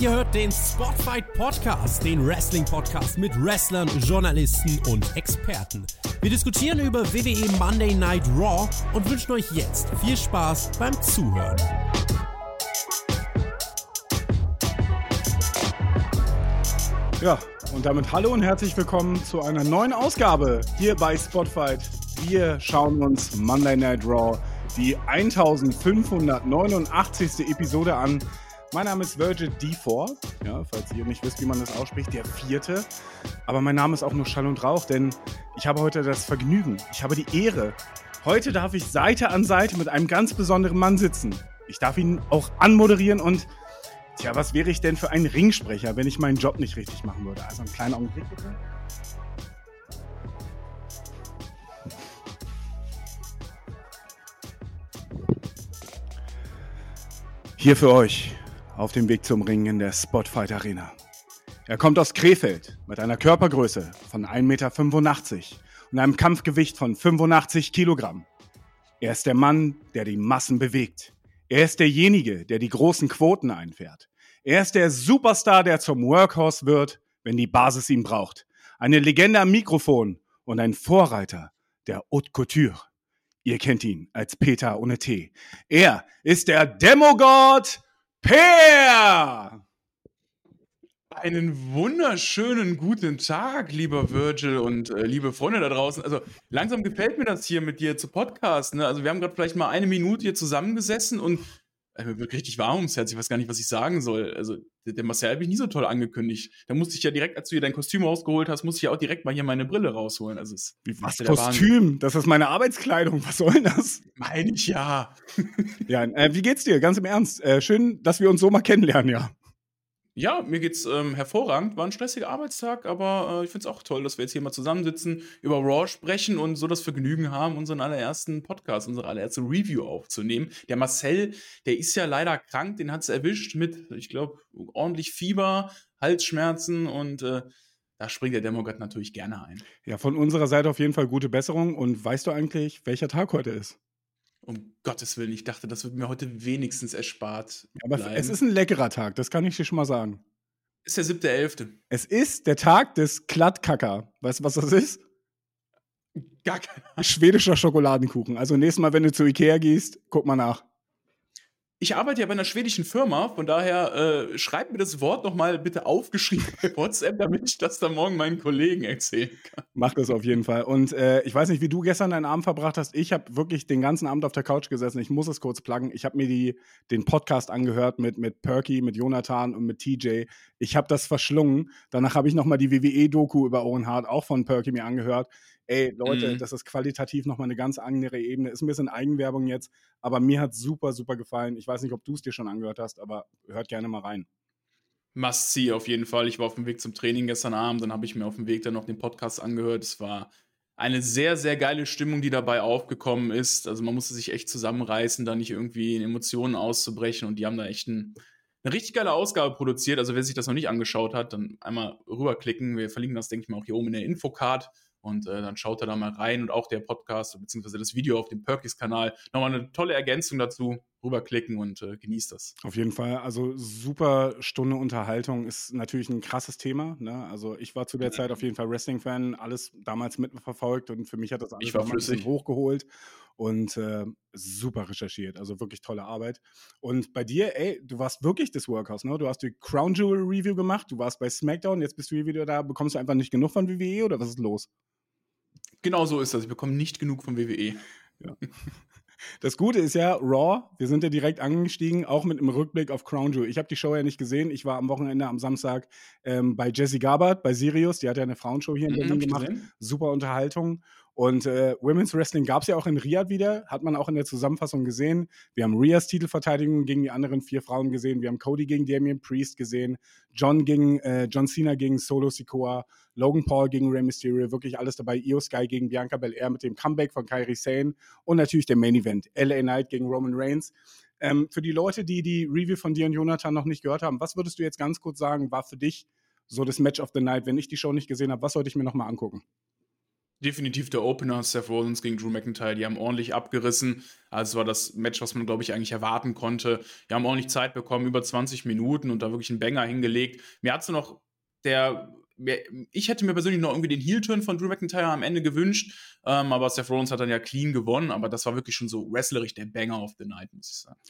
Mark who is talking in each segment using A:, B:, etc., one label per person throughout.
A: Ihr hört den Spotfight Podcast, den Wrestling Podcast mit Wrestlern, Journalisten und Experten. Wir diskutieren über WWE Monday Night Raw und wünschen euch jetzt viel Spaß beim Zuhören.
B: Ja, und damit hallo und herzlich willkommen zu einer neuen Ausgabe hier bei Spotfight. Wir schauen uns Monday Night Raw, die 1589. Episode an. Mein Name ist Virgil D4, ja, falls ihr nicht wisst, wie man das ausspricht, der vierte. Aber mein Name ist auch nur Schall und Rauch, denn ich habe heute das Vergnügen, ich habe die Ehre. Heute darf ich Seite an Seite mit einem ganz besonderen Mann sitzen. Ich darf ihn auch anmoderieren und, tja, was wäre ich denn für ein Ringsprecher, wenn ich meinen Job nicht richtig machen würde? Also einen kleinen Augenblick bitte. Hier für euch auf dem Weg zum Ring in der Spotfight Arena. Er kommt aus Krefeld mit einer Körpergröße von 1,85 Meter und einem Kampfgewicht von 85 Kilogramm. Er ist der Mann, der die Massen bewegt. Er ist derjenige, der die großen Quoten einfährt. Er ist der Superstar, der zum Workhorse wird, wenn die Basis ihn braucht. Eine Legende am Mikrofon und ein Vorreiter der Haute Couture. Ihr kennt ihn als Peter ohne T. Er ist der Demogod Per!
C: Einen wunderschönen guten Tag, lieber Virgil und äh, liebe Freunde da draußen. Also langsam gefällt mir das hier mit dir zu podcasten. Ne? Also wir haben gerade vielleicht mal eine Minute hier zusammengesessen und mir wird richtig warm ums Herz. Ich weiß gar nicht, was ich sagen soll. Also der, Marcel habe ich nie so toll angekündigt. Da musste ich ja direkt, als du dir dein Kostüm rausgeholt hast, musste ich ja auch direkt mal hier meine Brille rausholen. Also es,
B: Wie was Kostüm? Das ist meine Arbeitskleidung. Was soll denn das?
C: Meine ich ja.
B: ja, äh, wie geht's dir? Ganz im Ernst. Äh, schön, dass wir uns so mal kennenlernen, ja.
C: Ja, mir geht's ähm, hervorragend. War ein stressiger Arbeitstag, aber äh, ich finde es auch toll, dass wir jetzt hier mal zusammensitzen, über Raw sprechen und so das Vergnügen haben, unseren allerersten Podcast, unsere allererste Review aufzunehmen. Der Marcel, der ist ja leider krank, den hat es erwischt mit, ich glaube, ordentlich Fieber, Halsschmerzen und äh, da springt der Demogod natürlich gerne ein.
B: Ja, von unserer Seite auf jeden Fall gute Besserung. Und weißt du eigentlich, welcher Tag heute ist?
C: Um Gottes Willen, ich dachte, das wird mir heute wenigstens erspart.
B: Aber bleiben. es ist ein leckerer Tag, das kann ich dir schon mal sagen.
C: Ist der siebte, elfte.
B: Es ist der Tag des Klattkacker. Weißt du, was das ist?
C: Keiner.
B: Schwedischer Schokoladenkuchen. Also nächstes Mal, wenn du zu Ikea gehst, guck mal nach
C: ich arbeite ja bei einer schwedischen Firma, von daher äh, schreib mir das Wort nochmal bitte aufgeschrieben bei WhatsApp, damit ich das dann morgen meinen Kollegen erzählen kann.
B: Mach das auf jeden Fall. Und äh, ich weiß nicht, wie du gestern deinen Abend verbracht hast. Ich habe wirklich den ganzen Abend auf der Couch gesessen. Ich muss es kurz pluggen. Ich habe mir die, den Podcast angehört mit, mit Perky, mit Jonathan und mit TJ. Ich habe das verschlungen. Danach habe ich nochmal die WWE-Doku über Owen Hart, auch von Perky, mir angehört ey, Leute, mhm. das ist qualitativ nochmal eine ganz andere Ebene. Ist ein bisschen Eigenwerbung jetzt, aber mir hat super, super gefallen. Ich weiß nicht, ob du es dir schon angehört hast, aber hört gerne mal rein.
C: Must see auf jeden Fall. Ich war auf dem Weg zum Training gestern Abend, dann habe ich mir auf dem Weg dann noch den Podcast angehört. Es war eine sehr, sehr geile Stimmung, die dabei aufgekommen ist. Also man musste sich echt zusammenreißen, da nicht irgendwie in Emotionen auszubrechen und die haben da echt ein, eine richtig geile Ausgabe produziert. Also wer sich das noch nicht angeschaut hat, dann einmal rüberklicken. Wir verlinken das, denke ich mal, auch hier oben in der Infocard. Und äh, dann schaut er da mal rein und auch der Podcast bzw. das Video auf dem Perkys-Kanal. Nochmal eine tolle Ergänzung dazu. Rüberklicken und äh, genießt das.
B: Auf jeden Fall. Also super Stunde Unterhaltung ist natürlich ein krasses Thema. Ne? Also ich war zu der Zeit auf jeden Fall Wrestling-Fan, alles damals mitverfolgt und für mich hat das alles
C: ein bisschen
B: hochgeholt und äh, super recherchiert. Also wirklich tolle Arbeit. Und bei dir, ey, du warst wirklich das Workhouse, ne? Du hast die Crown Jewel Review gemacht, du warst bei SmackDown, jetzt bist du hier wieder da. Bekommst du einfach nicht genug von WWE oder was ist los?
C: Genau so ist das. Ich bekomme nicht genug von WWE.
B: Ja. Das Gute ist ja, Raw, wir sind ja direkt angestiegen, auch mit einem Rückblick auf Crown Jewel. Ich habe die Show ja nicht gesehen. Ich war am Wochenende, am Samstag ähm, bei Jessie Gabert, bei Sirius. Die hat ja eine Frauenshow hier in mhm, Berlin gemacht. Gesehen. Super Unterhaltung. Und äh, Women's Wrestling gab es ja auch in Riyadh wieder, hat man auch in der Zusammenfassung gesehen. Wir haben Rias Titelverteidigung gegen die anderen vier Frauen gesehen. Wir haben Cody gegen Damien Priest gesehen. John gegen äh, John Cena gegen Solo Sikoa. Logan Paul gegen Rey Mysterio. Wirklich alles dabei. Io Sky gegen Bianca Belair mit dem Comeback von Kairi Sane. Und natürlich der Main Event. LA Knight gegen Roman Reigns. Ähm, für die Leute, die die Review von dir und Jonathan noch nicht gehört haben, was würdest du jetzt ganz kurz sagen, war für dich so das Match of the Night, wenn ich die Show nicht gesehen habe? Was sollte ich mir nochmal angucken?
C: Definitiv der Opener, Seth Rollins gegen Drew McIntyre. Die haben ordentlich abgerissen. Also es war das Match, was man, glaube ich, eigentlich erwarten konnte. Die haben ordentlich Zeit bekommen, über 20 Minuten und da wirklich einen Banger hingelegt. Mir hat so noch der ich hätte mir persönlich noch irgendwie den Heel-Turn von Drew McIntyre am Ende gewünscht, ähm, aber Seth Rollins hat dann ja clean gewonnen, aber das war wirklich schon so wrestlerisch der Banger of the Night, muss ich sagen.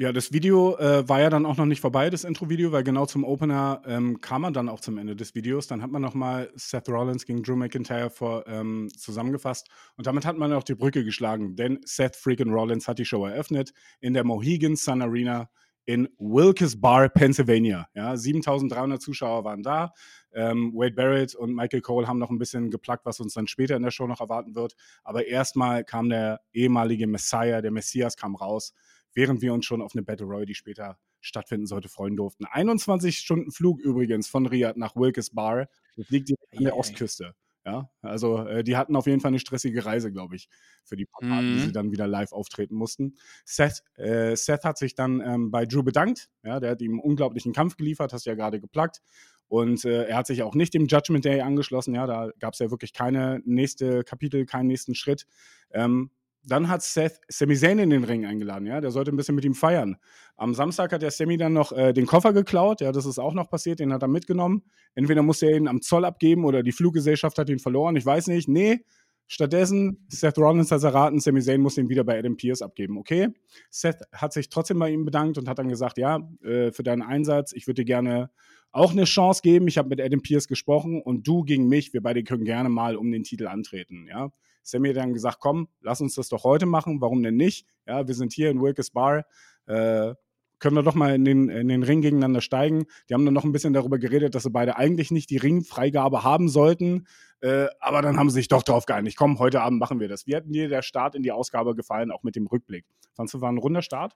B: Ja, das Video äh, war ja dann auch noch nicht vorbei, das Intro-Video, weil genau zum Opener ähm, kam man dann auch zum Ende des Videos. Dann hat man nochmal Seth Rollins gegen Drew McIntyre vor, ähm, zusammengefasst und damit hat man auch die Brücke geschlagen, denn Seth freaking Rollins hat die Show eröffnet in der Mohegan Sun Arena in Wilkes Bar, Pennsylvania. Ja, 7300 Zuschauer waren da. Ähm, Wade Barrett und Michael Cole haben noch ein bisschen geplagt, was uns dann später in der Show noch erwarten wird. Aber erstmal kam der ehemalige Messiah, der Messias kam raus während wir uns schon auf eine Battle Royale, die später stattfinden sollte, freuen durften. 21 Stunden Flug übrigens von Riyadh nach Wilkes Bar. Das liegt direkt an der Ostküste. Ja, also äh, die hatten auf jeden Fall eine stressige Reise, glaube ich, für die paar mhm. die sie dann wieder live auftreten mussten. Seth, äh, Seth hat sich dann ähm, bei Drew bedankt. Ja, der hat ihm einen unglaublichen Kampf geliefert, hast du ja gerade geplagt. Und äh, er hat sich auch nicht dem Judgment Day angeschlossen. Ja, da gab es ja wirklich keine nächste Kapitel, keinen nächsten Schritt. Ähm, dann hat Seth Sami Zayn in den Ring eingeladen, ja. Der sollte ein bisschen mit ihm feiern. Am Samstag hat der Sami dann noch äh, den Koffer geklaut, ja, das ist auch noch passiert, den hat er mitgenommen. Entweder musste er ihn am Zoll abgeben oder die Fluggesellschaft hat ihn verloren, ich weiß nicht. Nee, stattdessen, Seth Rollins hat erraten, Sami Zayn muss ihn wieder bei Adam Pierce abgeben, okay? Seth hat sich trotzdem bei ihm bedankt und hat dann gesagt, ja, äh, für deinen Einsatz, ich würde dir gerne auch eine Chance geben. Ich habe mit Adam Pierce gesprochen und du gegen mich, wir beide können gerne mal um den Titel antreten, ja. Sammy hat dann gesagt, komm, lass uns das doch heute machen, warum denn nicht? Ja, wir sind hier in Wilkes Bar, äh, können wir doch mal in den, in den Ring gegeneinander steigen. Die haben dann noch ein bisschen darüber geredet, dass sie beide eigentlich nicht die Ringfreigabe haben sollten, äh, aber dann haben sie sich doch drauf geeinigt. Komm, heute Abend machen wir das. Wie hat dir der Start in die Ausgabe gefallen, auch mit dem Rückblick? Fandest du, war ein runder Start?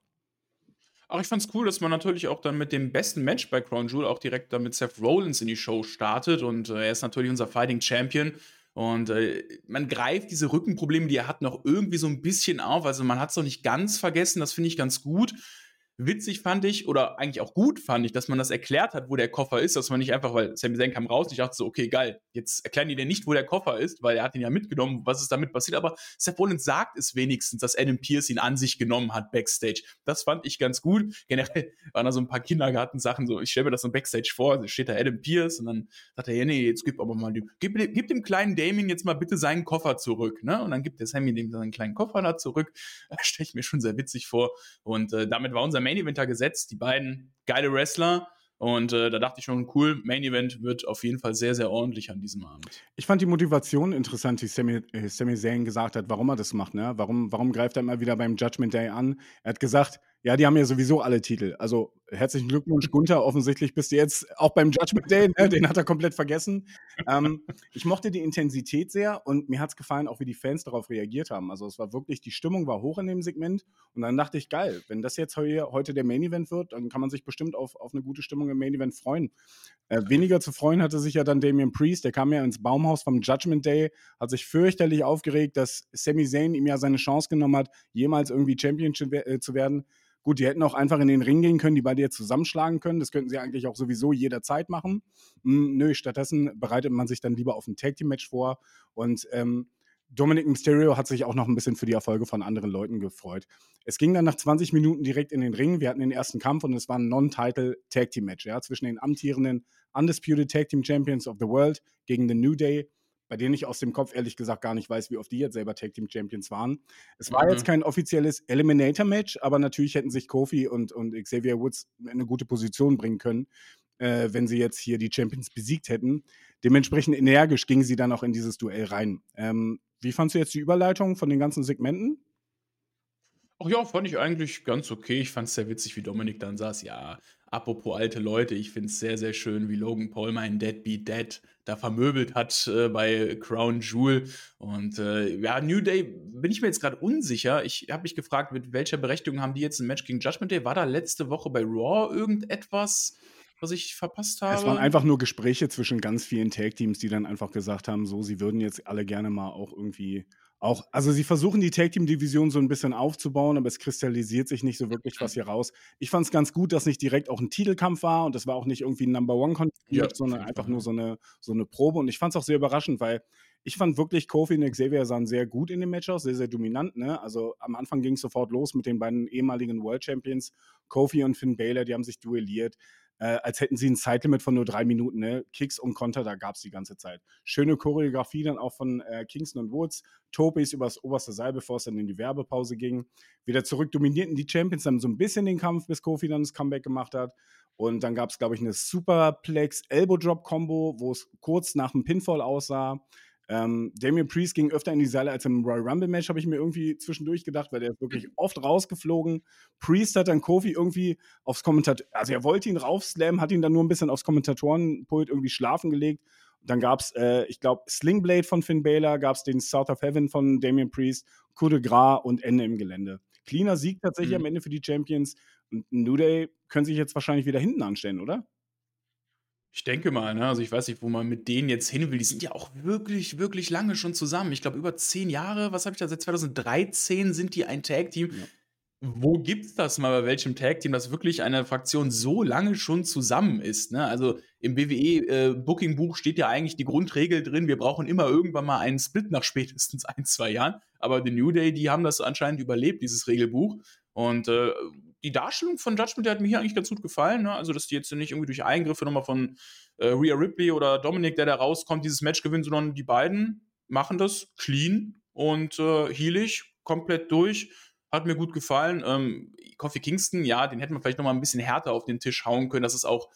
C: Ach, ich fand's cool, dass man natürlich auch dann mit dem besten Match bei Crown Jewel auch direkt dann mit Seth Rollins in die Show startet und äh, er ist natürlich unser Fighting Champion und äh, man greift diese Rückenprobleme, die er hat, noch irgendwie so ein bisschen auf. Also man hat es noch nicht ganz vergessen, das finde ich ganz gut. Witzig fand ich, oder eigentlich auch gut fand ich, dass man das erklärt hat, wo der Koffer ist, dass man nicht einfach, weil Sami Zayn kam raus und ich dachte so, okay, geil, jetzt erklären die dir nicht, wo der Koffer ist, weil er hat ihn ja mitgenommen, was ist damit passiert, aber Seth Rollins sagt es wenigstens, dass Adam Pierce ihn an sich genommen hat, Backstage. Das fand ich ganz gut. Generell waren da so ein paar Kindergartensachen, so, ich stelle mir das so Backstage vor, da steht da Adam Pierce und dann sagt er, ja, nee, jetzt gib aber mal, die, gib, gib dem kleinen Damien jetzt mal bitte seinen Koffer zurück, ne, und dann gibt der Sammy dem seinen kleinen Koffer da zurück, stelle ich mir schon sehr witzig vor und äh, damit war unser Main Eventer gesetzt. Die beiden geile Wrestler. Und äh, da dachte ich schon, cool, Main Event wird auf jeden Fall sehr, sehr ordentlich an diesem Abend.
B: Ich fand die Motivation interessant, die Sami, äh, Sami Zayn gesagt hat, warum er das macht. Ne? Warum, warum greift er immer wieder beim Judgment Day an? Er hat gesagt, ja, die haben ja sowieso alle Titel. Also herzlichen Glückwunsch, Gunther. Offensichtlich bist du jetzt auch beim Judgment Day. Ne? Den hat er komplett vergessen. Ähm, ich mochte die Intensität sehr und mir hat es gefallen, auch wie die Fans darauf reagiert haben. Also es war wirklich, die Stimmung war hoch in dem Segment. Und dann dachte ich, geil, wenn das jetzt heu heute der Main Event wird, dann kann man sich bestimmt auf, auf eine gute Stimmung im Main Event freuen. Äh, weniger zu freuen hatte sich ja dann Damian Priest. Der kam ja ins Baumhaus vom Judgment Day, hat sich fürchterlich aufgeregt, dass Sami Zayn ihm ja seine Chance genommen hat, jemals irgendwie Champion äh, zu werden. Gut, die hätten auch einfach in den Ring gehen können, die beide jetzt zusammenschlagen können. Das könnten sie eigentlich auch sowieso jederzeit machen. Hm, nö, stattdessen bereitet man sich dann lieber auf ein Tag Team Match vor. Und ähm, Dominic Mysterio hat sich auch noch ein bisschen für die Erfolge von anderen Leuten gefreut. Es ging dann nach 20 Minuten direkt in den Ring. Wir hatten den ersten Kampf und es war ein Non-Title Tag Team Match ja, zwischen den amtierenden Undisputed Tag Team Champions of the World gegen The New Day bei denen ich aus dem Kopf ehrlich gesagt gar nicht weiß, wie oft die jetzt selber Tag Team Champions waren. Es war mhm. jetzt kein offizielles Eliminator-Match, aber natürlich hätten sich Kofi und, und Xavier Woods in eine gute Position bringen können, äh, wenn sie jetzt hier die Champions besiegt hätten. Dementsprechend energisch gingen sie dann auch in dieses Duell rein. Ähm, wie fandst du jetzt die Überleitung von den ganzen Segmenten?
C: Ach ja, fand ich eigentlich ganz okay. Ich fand es sehr witzig, wie Dominik dann saß. Ja, apropos alte Leute, ich finde es sehr, sehr schön, wie Logan Paul meinen Dead Beat Dead da vermöbelt hat äh, bei Crown Jewel. Und äh, ja, New Day bin ich mir jetzt gerade unsicher. Ich habe mich gefragt, mit welcher Berechtigung haben die jetzt ein Match gegen Judgment Day? War da letzte Woche bei Raw irgendetwas? was ich verpasst habe.
B: Es waren einfach nur Gespräche zwischen ganz vielen Tag-Teams, die dann einfach gesagt haben, so, sie würden jetzt alle gerne mal auch irgendwie Auch, also sie versuchen die Tag Team Division so ein bisschen aufzubauen, aber es kristallisiert sich nicht so wirklich was hier raus. Ich fand es ganz gut, dass nicht direkt auch ein Titelkampf war und das war auch nicht irgendwie ein Number One Konflikt, ja, sondern einfach nur so eine, so eine Probe. Und ich fand es auch sehr überraschend, weil ich fand wirklich, Kofi und Xavier sahen sehr gut in dem Match aus, sehr, sehr dominant. Ne? Also am Anfang ging es sofort los mit den beiden ehemaligen World Champions, Kofi und Finn Balor, die haben sich duelliert äh, als hätten sie ein Zeitlimit von nur drei Minuten. Ne? Kicks und Konter, da gab es die ganze Zeit. Schöne Choreografie dann auch von äh, Kingston und Woods. Topis übers oberste Seil, bevor es dann in die Werbepause ging. Wieder zurück dominierten die Champions dann so ein bisschen den Kampf, bis Kofi dann das Comeback gemacht hat. Und dann gab es, glaube ich, eine Superplex Elbow Drop Combo, wo es kurz nach dem Pinfall aussah. Ähm, Damien Priest ging öfter in die Seile als im Royal Rumble Match, habe ich mir irgendwie zwischendurch gedacht, weil der ist wirklich oft rausgeflogen. Priest hat dann Kofi irgendwie aufs Kommentator, also er wollte ihn raufslammen, hat ihn dann nur ein bisschen aufs Kommentatorenpult irgendwie schlafen gelegt. dann gab es, äh, ich glaube, Slingblade von Finn Balor, gab es den South of Heaven von Damien Priest, Coup de Gras und Ende im Gelände. Cleaner Sieg tatsächlich mhm. am Ende für die Champions. Und New Day können sich jetzt wahrscheinlich wieder hinten anstellen, oder?
C: Ich denke mal, ne? Also ich weiß nicht, wo man mit denen jetzt hin will. Die sind ja auch wirklich, wirklich lange schon zusammen. Ich glaube, über zehn Jahre, was habe ich da? Seit 2013 sind die ein Tag-Team. Ja. Wo es das mal bei welchem Tag-Team, dass wirklich eine Fraktion so lange schon zusammen ist? Ne? Also im WWE-Booking-Buch äh, steht ja eigentlich die Grundregel drin, wir brauchen immer irgendwann mal einen Split nach spätestens ein, zwei Jahren. Aber The New Day, die haben das anscheinend überlebt, dieses Regelbuch. Und äh, die Darstellung von Judgment hat mir hier eigentlich ganz gut gefallen. Ne? Also, dass die jetzt nicht irgendwie durch Eingriffe nochmal von äh, Rhea Ripley oder Dominic, der da rauskommt, dieses Match gewinnen, sondern die beiden machen das clean und äh, healig, komplett durch. Hat mir gut gefallen. Ähm, Kofi Kingston, ja, den hätte man vielleicht nochmal ein bisschen härter auf den Tisch hauen können. Das ist auch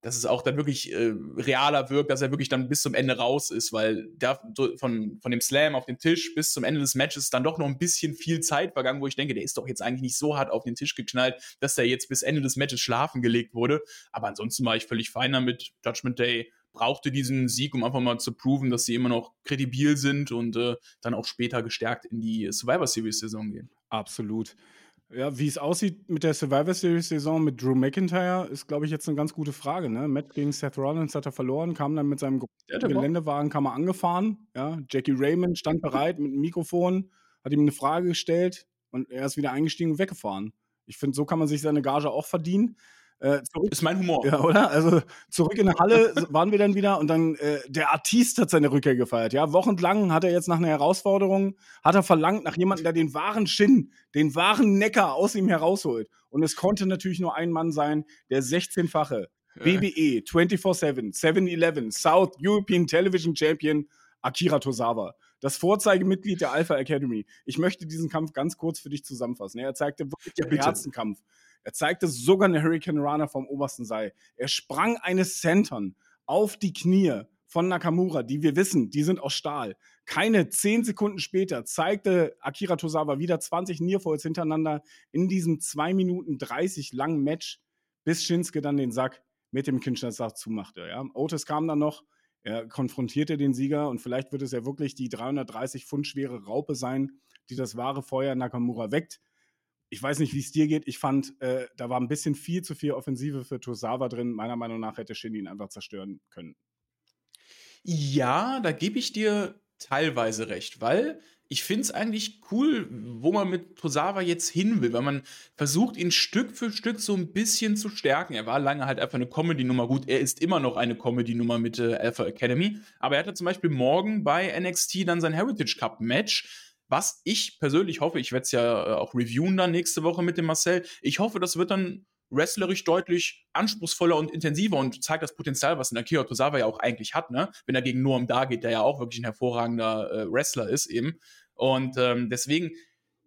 C: dass es auch dann wirklich äh, realer wirkt, dass er wirklich dann bis zum Ende raus ist, weil der von, von dem Slam auf den Tisch bis zum Ende des Matches dann doch noch ein bisschen viel Zeit vergangen, wo ich denke, der ist doch jetzt eigentlich nicht so hart auf den Tisch geknallt, dass der jetzt bis Ende des Matches schlafen gelegt wurde. Aber ansonsten war ich völlig fein damit. Judgment Day brauchte diesen Sieg, um einfach mal zu proven, dass sie immer noch kredibil sind und äh, dann auch später gestärkt in die Survivor Series Saison gehen.
B: Absolut. Ja, wie es aussieht mit der Survivor Series Saison mit Drew McIntyre, ist, glaube ich, jetzt eine ganz gute Frage. Ne? Matt gegen Seth Rollins hat er verloren, kam dann mit seinem ja, Geländewagen, kam er angefahren. Ja? Jackie Raymond stand bereit mit einem Mikrofon, hat ihm eine Frage gestellt und er ist wieder eingestiegen und weggefahren. Ich finde, so kann man sich seine Gage auch verdienen.
C: Äh, zurück, ist mein Humor.
B: Ja, oder? Also zurück in der Halle waren wir dann wieder und dann äh, der Artist hat seine Rückkehr gefeiert. Ja, wochenlang hat er jetzt nach einer Herausforderung, hat er verlangt nach jemandem, der den wahren Shin, den wahren Necker aus ihm herausholt. Und es konnte natürlich nur ein Mann sein, der 16-fache BBE 24/7 7-Eleven South European Television Champion Akira Tosawa das Vorzeigemitglied der Alpha Academy. Ich möchte diesen Kampf ganz kurz für dich zusammenfassen. Er zeigte wirklich ja, den Herzenkampf. Er zeigte sogar eine Hurricane Runner vom obersten Seil. Er sprang eine Centern auf die Knie von Nakamura, die wir wissen, die sind aus Stahl. Keine zehn Sekunden später zeigte Akira Tosawa wieder 20 Nearfalls hintereinander in diesem 2 Minuten 30 langen Match, bis Shinsuke dann den Sack mit dem Kinshasa zumachte. Ja. Otis kam dann noch, er konfrontierte den Sieger und vielleicht wird es ja wirklich die 330 Pfund schwere Raupe sein, die das wahre Feuer Nakamura weckt ich weiß nicht, wie es dir geht. Ich fand, äh, da war ein bisschen viel zu viel Offensive für Tosawa drin. Meiner Meinung nach hätte Shin ihn einfach zerstören können.
C: Ja, da gebe ich dir teilweise recht, weil ich finde es eigentlich cool, wo man mit Tosawa jetzt hin will, weil man versucht, ihn Stück für Stück so ein bisschen zu stärken. Er war lange halt einfach eine Comedy-Nummer. Gut, er ist immer noch eine Comedy-Nummer mit äh, Alpha Academy, aber er hatte zum Beispiel morgen bei NXT dann sein Heritage Cup-Match was ich persönlich hoffe, ich werde es ja äh, auch reviewen dann nächste Woche mit dem Marcel. Ich hoffe, das wird dann wrestlerisch deutlich anspruchsvoller und intensiver und zeigt das Potenzial, was ein Akira Tosawa ja auch eigentlich hat, ne? Wenn er gegen Noam da geht, der ja auch wirklich ein hervorragender äh, Wrestler ist eben. Und ähm, deswegen,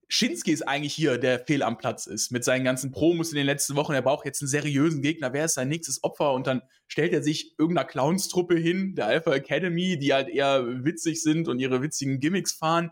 C: Shinsuke ist eigentlich hier, der fehl am Platz ist, mit seinen ganzen Promos in den letzten Wochen. Er braucht jetzt einen seriösen Gegner. Wer ist sein nächstes Opfer? Und dann stellt er sich irgendeiner Clownstruppe hin, der Alpha Academy, die halt eher witzig sind und ihre witzigen Gimmicks fahren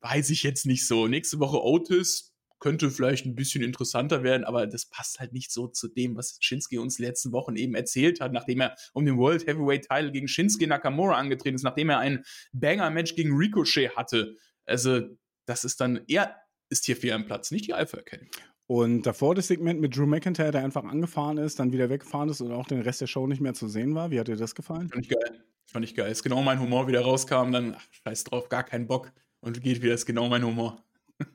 C: weiß ich jetzt nicht so. Nächste Woche Otis könnte vielleicht ein bisschen interessanter werden, aber das passt halt nicht so zu dem, was Shinsuke uns letzten Wochen eben erzählt hat, nachdem er um den World Heavyweight Title gegen Shinsuke Nakamura angetreten ist, nachdem er ein Banger-Match gegen Ricochet hatte. Also, das ist dann, er ist hier fehl am Platz, nicht die Alpha Academy.
B: Und davor das Segment mit Drew McIntyre, der einfach angefahren ist, dann wieder weggefahren ist und auch den Rest der Show nicht mehr zu sehen war. Wie hat dir das gefallen?
C: Fand ich geil. Fand ich geil. Ist genau mein Humor wieder rauskam, dann, ach, scheiß drauf, gar keinen Bock und geht wieder, ist genau mein Humor.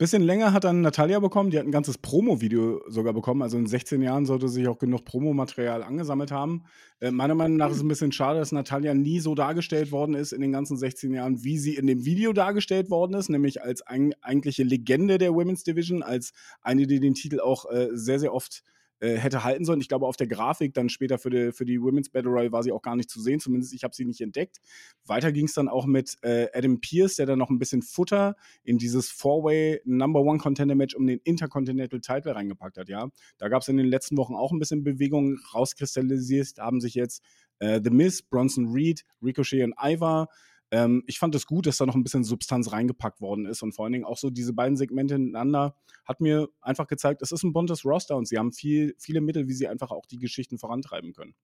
B: Bisschen länger hat dann Natalia bekommen. Die hat ein ganzes Promo-Video sogar bekommen. Also in 16 Jahren sollte sich auch genug Promomaterial angesammelt haben. Äh, meiner Meinung nach ist es ein bisschen schade, dass Natalia nie so dargestellt worden ist in den ganzen 16 Jahren, wie sie in dem Video dargestellt worden ist, nämlich als ein, eigentliche Legende der Women's Division, als eine, die den Titel auch äh, sehr, sehr oft äh, hätte halten sollen. Ich glaube, auf der Grafik dann später für die, für die Women's Battle Royale war sie auch gar nicht zu sehen. Zumindest ich habe sie nicht entdeckt. Weiter ging es dann auch mit äh, Adam Pierce, der dann noch ein bisschen Futter in dieses Four-Way Number One Contender Match um den Intercontinental Title reingepackt hat. Ja, da gab es in den letzten Wochen auch ein bisschen Bewegung rauskristallisiert. Haben sich jetzt äh, The Miz, Bronson Reed, Ricochet und Ivar ähm, ich fand es gut, dass da noch ein bisschen Substanz reingepackt worden ist und vor allen Dingen auch so diese beiden Segmente hintereinander hat mir einfach gezeigt, es ist ein buntes Roster und sie haben viel, viele Mittel, wie sie einfach auch die Geschichten vorantreiben können.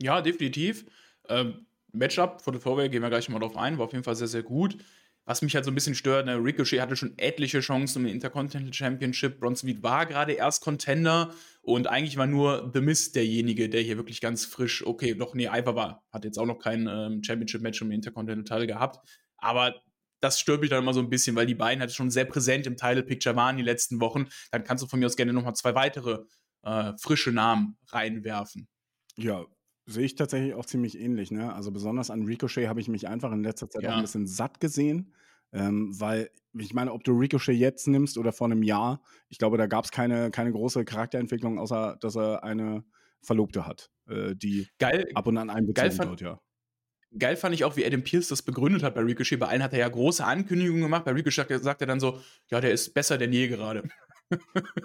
C: Ja, definitiv. Ähm, Matchup vor der Vorwelt gehen wir gleich mal drauf ein, war auf jeden Fall sehr, sehr gut. Was mich halt so ein bisschen stört, ne, Ricochet hatte schon etliche Chancen den Intercontinental Championship. Bronson Reed war gerade erst Contender und eigentlich war nur The Mist derjenige, der hier wirklich ganz frisch, okay, doch, nee, Ivar war, hat jetzt auch noch kein ähm, Championship-Match um den Intercontinental gehabt. Aber das stört mich dann immer so ein bisschen, weil die beiden halt schon sehr präsent im Title Picture waren die letzten Wochen. Dann kannst du von mir aus gerne nochmal zwei weitere äh, frische Namen reinwerfen.
B: Ja, sehe ich tatsächlich auch ziemlich ähnlich. Ne? Also besonders an Ricochet habe ich mich einfach in letzter Zeit ja. auch ein bisschen satt gesehen. Ähm, weil, ich meine, ob du Ricochet jetzt nimmst oder vor einem Jahr, ich glaube, da gab es keine, keine große Charakterentwicklung, außer dass er eine Verlobte hat, äh, die
C: geil,
B: ab und an einbezogen wird, ja.
C: Geil fand ich auch, wie Adam Pierce das begründet hat bei Ricochet. Bei allen hat er ja große Ankündigungen gemacht. Bei Ricochet sagt er dann so: Ja, der ist besser denn je gerade.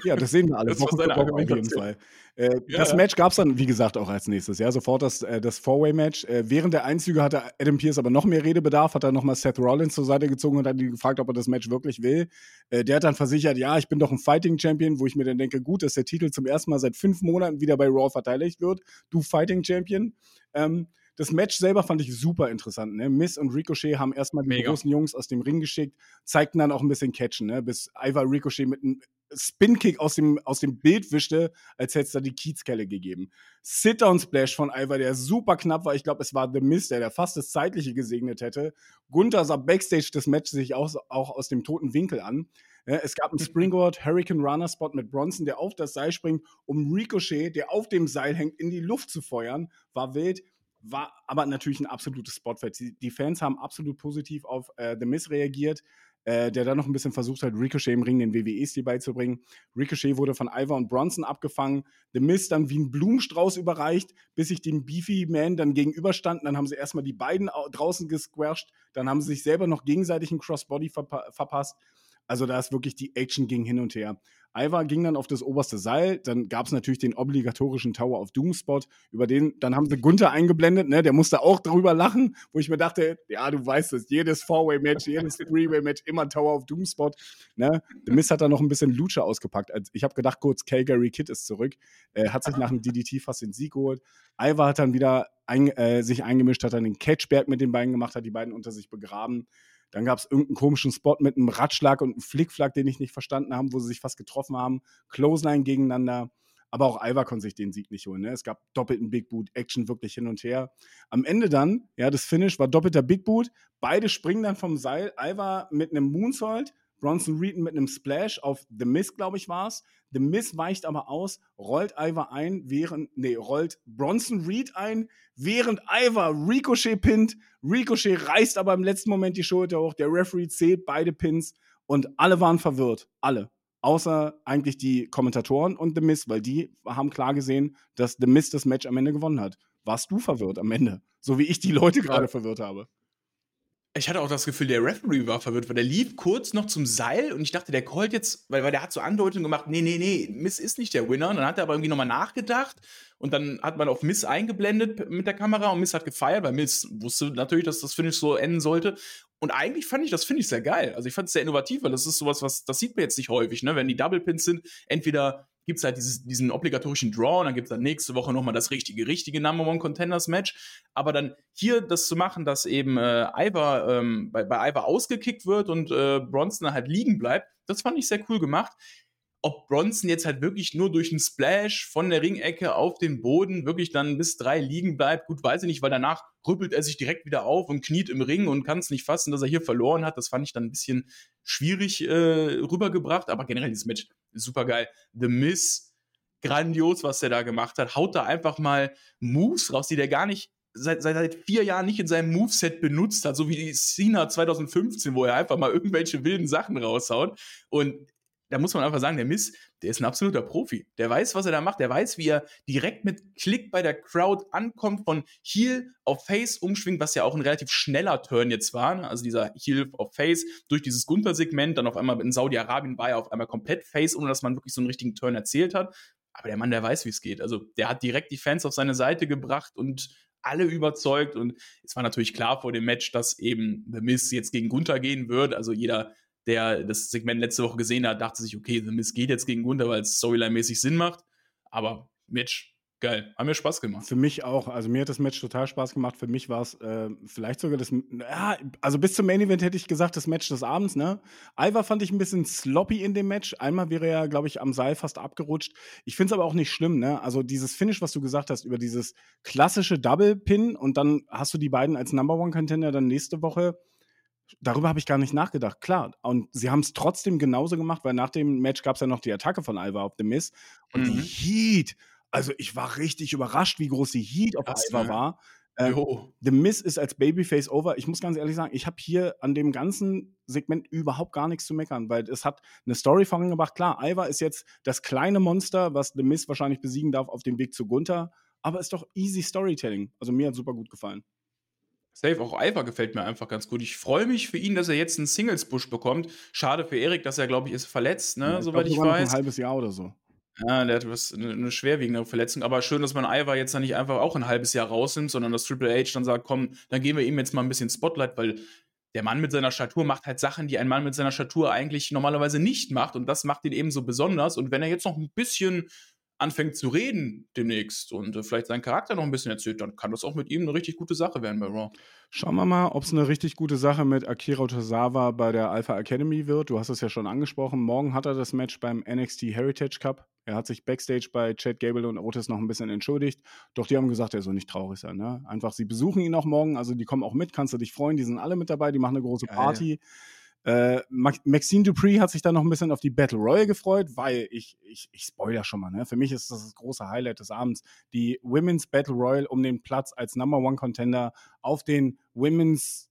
B: Ja, das sehen wir alle. Das für Woche auf jeden Fall. Äh, ja, das Match gab es dann, wie gesagt, auch als nächstes. Ja, sofort das, äh, das Four-Way-Match. Äh, während der Einzüge hatte Adam Pierce aber noch mehr Redebedarf, hat er nochmal Seth Rollins zur Seite gezogen und hat ihn gefragt, ob er das Match wirklich will. Äh, der hat dann versichert, ja, ich bin doch ein Fighting-Champion, wo ich mir dann denke, gut, dass der Titel zum ersten Mal seit fünf Monaten wieder bei Raw verteidigt wird. Du Fighting-Champion. Ähm, das Match selber fand ich super interessant. Ne? Miss und Ricochet haben erstmal die großen Jungs aus dem Ring geschickt, zeigten dann auch ein bisschen Catchen, ne? bis Ivar Ricochet mit einem Spin-Kick aus dem, aus dem Bild wischte, als hätte es da die Kiezkelle gegeben. Sit-Down-Splash von Ivar, der super knapp war. Ich glaube, es war The Mist, der, der fast das Zeitliche gesegnet hätte. Gunther sah Backstage das Match sich auch, auch aus dem toten Winkel an. Ja, es gab einen Springboard Hurricane Runner Spot mit Bronson, der auf das Seil springt, um Ricochet, der auf dem Seil hängt, in die Luft zu feuern. War wild war aber natürlich ein absolutes Spotfest. Die, Fans haben absolut positiv auf äh, The Miz reagiert, äh, der dann noch ein bisschen versucht hat, Ricochet im Ring den WWE-Stil beizubringen. Ricochet wurde von Ivar und Bronson abgefangen, The Miz dann wie ein Blumenstrauß überreicht, bis sich dem Beefy Man dann gegenüberstanden. Dann haben sie erstmal die beiden draußen gesquasht, dann haben sie sich selber noch gegenseitig einen Crossbody verpa verpasst. Also da ist wirklich die Action ging hin und her. Ivar ging dann auf das oberste Seil, dann gab es natürlich den obligatorischen Tower of Doom Spot, über den, dann haben sie Gunther eingeblendet, ne, der musste auch drüber lachen, wo ich mir dachte, ja, du weißt es, jedes Four-Way-Match, jedes Three-Way-Match, immer Tower of Doom Spot, ne. The Mist hat da noch ein bisschen Lucha ausgepackt. Ich habe gedacht, kurz, Calgary Kid ist zurück, äh, hat sich nach dem DDT fast den Sieg geholt. Ivar hat dann wieder ein, äh, sich eingemischt, hat dann den Catchberg mit den beiden gemacht, hat die beiden unter sich begraben. Dann gab es irgendeinen komischen Spot mit einem Ratschlag und einem Flickflack, den ich nicht verstanden habe, wo sie sich fast getroffen haben. Clothesline gegeneinander. Aber auch Ivar konnte sich den Sieg nicht holen. Ne? Es gab doppelten Big Boot, Action wirklich hin und her. Am Ende dann, ja, das Finish war doppelter Big Boot. Beide springen dann vom Seil. Ivar mit einem Moonsault, Bronson Reed mit einem Splash auf The Miss, glaube ich, war es. The Miss weicht aber aus, rollt Ivar ein, während, nee, rollt Bronson Reed ein, während Ivar Ricochet pinnt. Ricochet reißt aber im letzten Moment die Schulter hoch. Der Referee zählt beide Pins und alle waren verwirrt. Alle. Außer eigentlich die Kommentatoren und The Miss, weil die haben klar gesehen, dass The Miss das Match am Ende gewonnen hat. Warst du verwirrt am Ende? So wie ich die Leute gerade verwirrt habe.
C: Ich hatte auch das Gefühl, der Referee war verwirrt, weil der lief kurz noch zum Seil und ich dachte, der callt jetzt, weil, weil der hat so Andeutungen gemacht, nee, nee, nee, Miss ist nicht der Winner. Und dann hat er aber irgendwie nochmal nachgedacht und dann hat man auf Miss eingeblendet mit der Kamera und Miss hat gefeiert, weil Miss wusste natürlich, dass das Finish so enden sollte. Und eigentlich fand ich das finde ich sehr geil. Also ich fand es sehr innovativ, weil das ist sowas, was das sieht man jetzt nicht häufig, ne? Wenn die Double Pins sind, entweder gibt es halt dieses, diesen obligatorischen Draw und dann gibt es dann nächste Woche nochmal das richtige, richtige Number One Contenders Match. Aber dann hier das zu machen, dass eben äh, Ivar, ähm, bei, bei Ivar ausgekickt wird und äh, Bronson halt liegen bleibt, das fand ich sehr cool gemacht. Ob Bronson jetzt halt wirklich nur durch einen Splash von der Ringecke auf den Boden wirklich dann bis drei liegen bleibt. Gut, weiß ich nicht, weil danach rüppelt er sich direkt wieder auf und kniet im Ring und kann es nicht fassen, dass er hier verloren hat. Das fand ich dann ein bisschen schwierig äh, rübergebracht, aber generell dieses Match super geil. The Miss, grandios, was der da gemacht hat. Haut da einfach mal Moves raus, die der gar nicht seit, seit, seit vier Jahren nicht in seinem Moveset benutzt hat, so wie die Cena 2015, wo er einfach mal irgendwelche wilden Sachen raushaut. Und da muss man einfach sagen, der Miss, der ist ein absoluter Profi. Der weiß, was er da macht. Der weiß, wie er direkt mit Klick bei der Crowd ankommt, von Heel auf Face umschwingt, was ja auch ein relativ schneller Turn jetzt war. Ne? Also dieser Heel auf Face durch dieses Gunther-Segment, dann auf einmal in Saudi-Arabien war er auf einmal komplett Face, ohne dass man wirklich so einen richtigen Turn erzählt hat. Aber der Mann, der weiß, wie es geht. Also der hat direkt die Fans auf seine Seite gebracht und alle überzeugt. Und es war natürlich klar vor dem Match, dass eben The Miz jetzt gegen Gunther gehen wird. Also jeder, der das Segment letzte Woche gesehen hat, dachte sich, okay, The Miz geht jetzt gegen Gunther, weil es storyline-mäßig Sinn macht. Aber Match geil. Hat mir Spaß gemacht.
B: Für mich auch. Also mir hat das Match total Spaß gemacht. Für mich war es äh, vielleicht sogar das. Ja, also bis zum Main Event hätte ich gesagt, das Match des Abends, ne? Ivar fand ich ein bisschen sloppy in dem Match. Einmal wäre er, glaube ich, am Seil fast abgerutscht. Ich finde es aber auch nicht schlimm, ne? Also dieses Finish, was du gesagt hast, über dieses klassische Double Pin und dann hast du die beiden als Number One Contender dann nächste Woche. Darüber habe ich gar nicht nachgedacht, klar. Und sie haben es trotzdem genauso gemacht, weil nach dem Match gab es ja noch die Attacke von Alva auf The Miss. Und mhm. die Heat, also ich war richtig überrascht, wie groß die Heat auf einmal ne? war. Ähm, The Miss ist als Babyface over. Ich muss ganz ehrlich sagen, ich habe hier an dem ganzen Segment überhaupt gar nichts zu meckern, weil es hat eine Story vorangebracht. Klar, Ivar ist jetzt das kleine Monster, was The Miss wahrscheinlich besiegen darf auf dem Weg zu Gunther. Aber ist doch easy Storytelling. Also mir hat super gut gefallen.
C: Safe, auch Ivar gefällt mir einfach ganz gut. Ich freue mich für ihn, dass er jetzt einen Singles-Push bekommt. Schade für Erik, dass er, glaube ich, ist verletzt, ne? Ja, ich soweit glaub, ich weiß.
B: ein halbes Jahr oder so.
C: Ja, der hat was, eine, eine schwerwiegende Verletzung. Aber schön, dass man Ivar jetzt dann nicht einfach auch ein halbes Jahr rausnimmt, sondern dass Triple H dann sagt, komm, dann geben wir ihm jetzt mal ein bisschen Spotlight, weil der Mann mit seiner Statur macht halt Sachen, die ein Mann mit seiner Statur eigentlich normalerweise nicht macht. Und das macht ihn eben so besonders. Und wenn er jetzt noch ein bisschen anfängt zu reden demnächst und äh, vielleicht seinen Charakter noch ein bisschen erzählt, dann kann das auch mit ihm eine richtig gute Sache werden bei Raw.
B: Schauen wir mal, ob es eine richtig gute Sache mit Akira Tozawa bei der Alpha Academy wird. Du hast es ja schon angesprochen. Morgen hat er das Match beim NXT Heritage Cup. Er hat sich backstage bei Chad Gable und Otis noch ein bisschen entschuldigt. Doch die haben gesagt, er soll nicht traurig sein. Ne? Einfach, sie besuchen ihn auch morgen. Also die kommen auch mit, kannst du dich freuen. Die sind alle mit dabei. Die machen eine große Party. Geil. Äh, Maxine Dupree hat sich dann noch ein bisschen auf die Battle Royale gefreut, weil ich, ich, ich spoiler schon mal, ne? Für mich ist das das große Highlight des Abends. Die Women's Battle Royale um den Platz als Number One Contender auf den Women's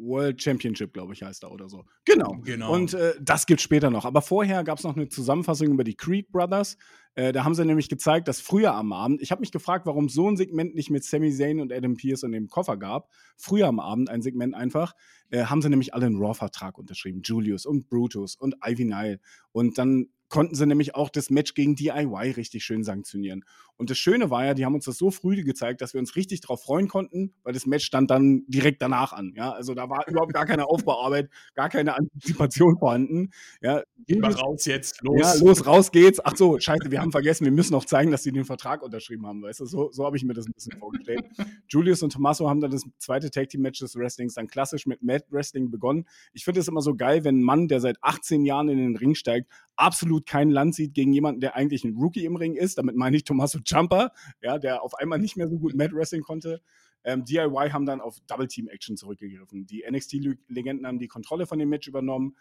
B: World Championship, glaube ich, heißt er oder so. Genau. genau. Und äh, das gibt später noch. Aber vorher gab es noch eine Zusammenfassung über die Creed Brothers. Äh, da haben sie nämlich gezeigt, dass früher am Abend, ich habe mich gefragt, warum so ein Segment nicht mit Sami Zayn und Adam Pierce in dem Koffer gab. Früher am Abend ein Segment einfach, äh, haben sie nämlich alle einen Raw-Vertrag unterschrieben. Julius und Brutus und Ivy Nile. Und dann konnten sie nämlich auch das Match gegen DIY richtig schön sanktionieren. Und das Schöne war ja, die haben uns das so früh gezeigt, dass wir uns richtig darauf freuen konnten, weil das Match stand dann direkt danach an. Ja, also da war überhaupt gar keine Aufbauarbeit, gar keine Antizipation vorhanden. Ja,
C: Mal raus jetzt,
B: los. Ja, los, raus geht's. Ach so, scheiße, wir haben vergessen, wir müssen noch zeigen, dass sie den Vertrag unterschrieben haben, weißt du? So, so habe ich mir das ein bisschen vorgestellt. Julius und Tommaso haben dann das zweite Tag Team Match des Wrestlings dann klassisch mit Mad Wrestling begonnen. Ich finde es immer so geil, wenn ein Mann, der seit 18 Jahren in den Ring steigt, absolut kein Land sieht gegen jemanden, der eigentlich ein Rookie im Ring ist. Damit meine ich Tommaso Ciampa, ja, der auf einmal nicht mehr so gut Mad Wrestling konnte. Ähm, DIY haben dann auf Double Team Action zurückgegriffen. Die NXT-Legenden haben die Kontrolle von dem Match übernommen.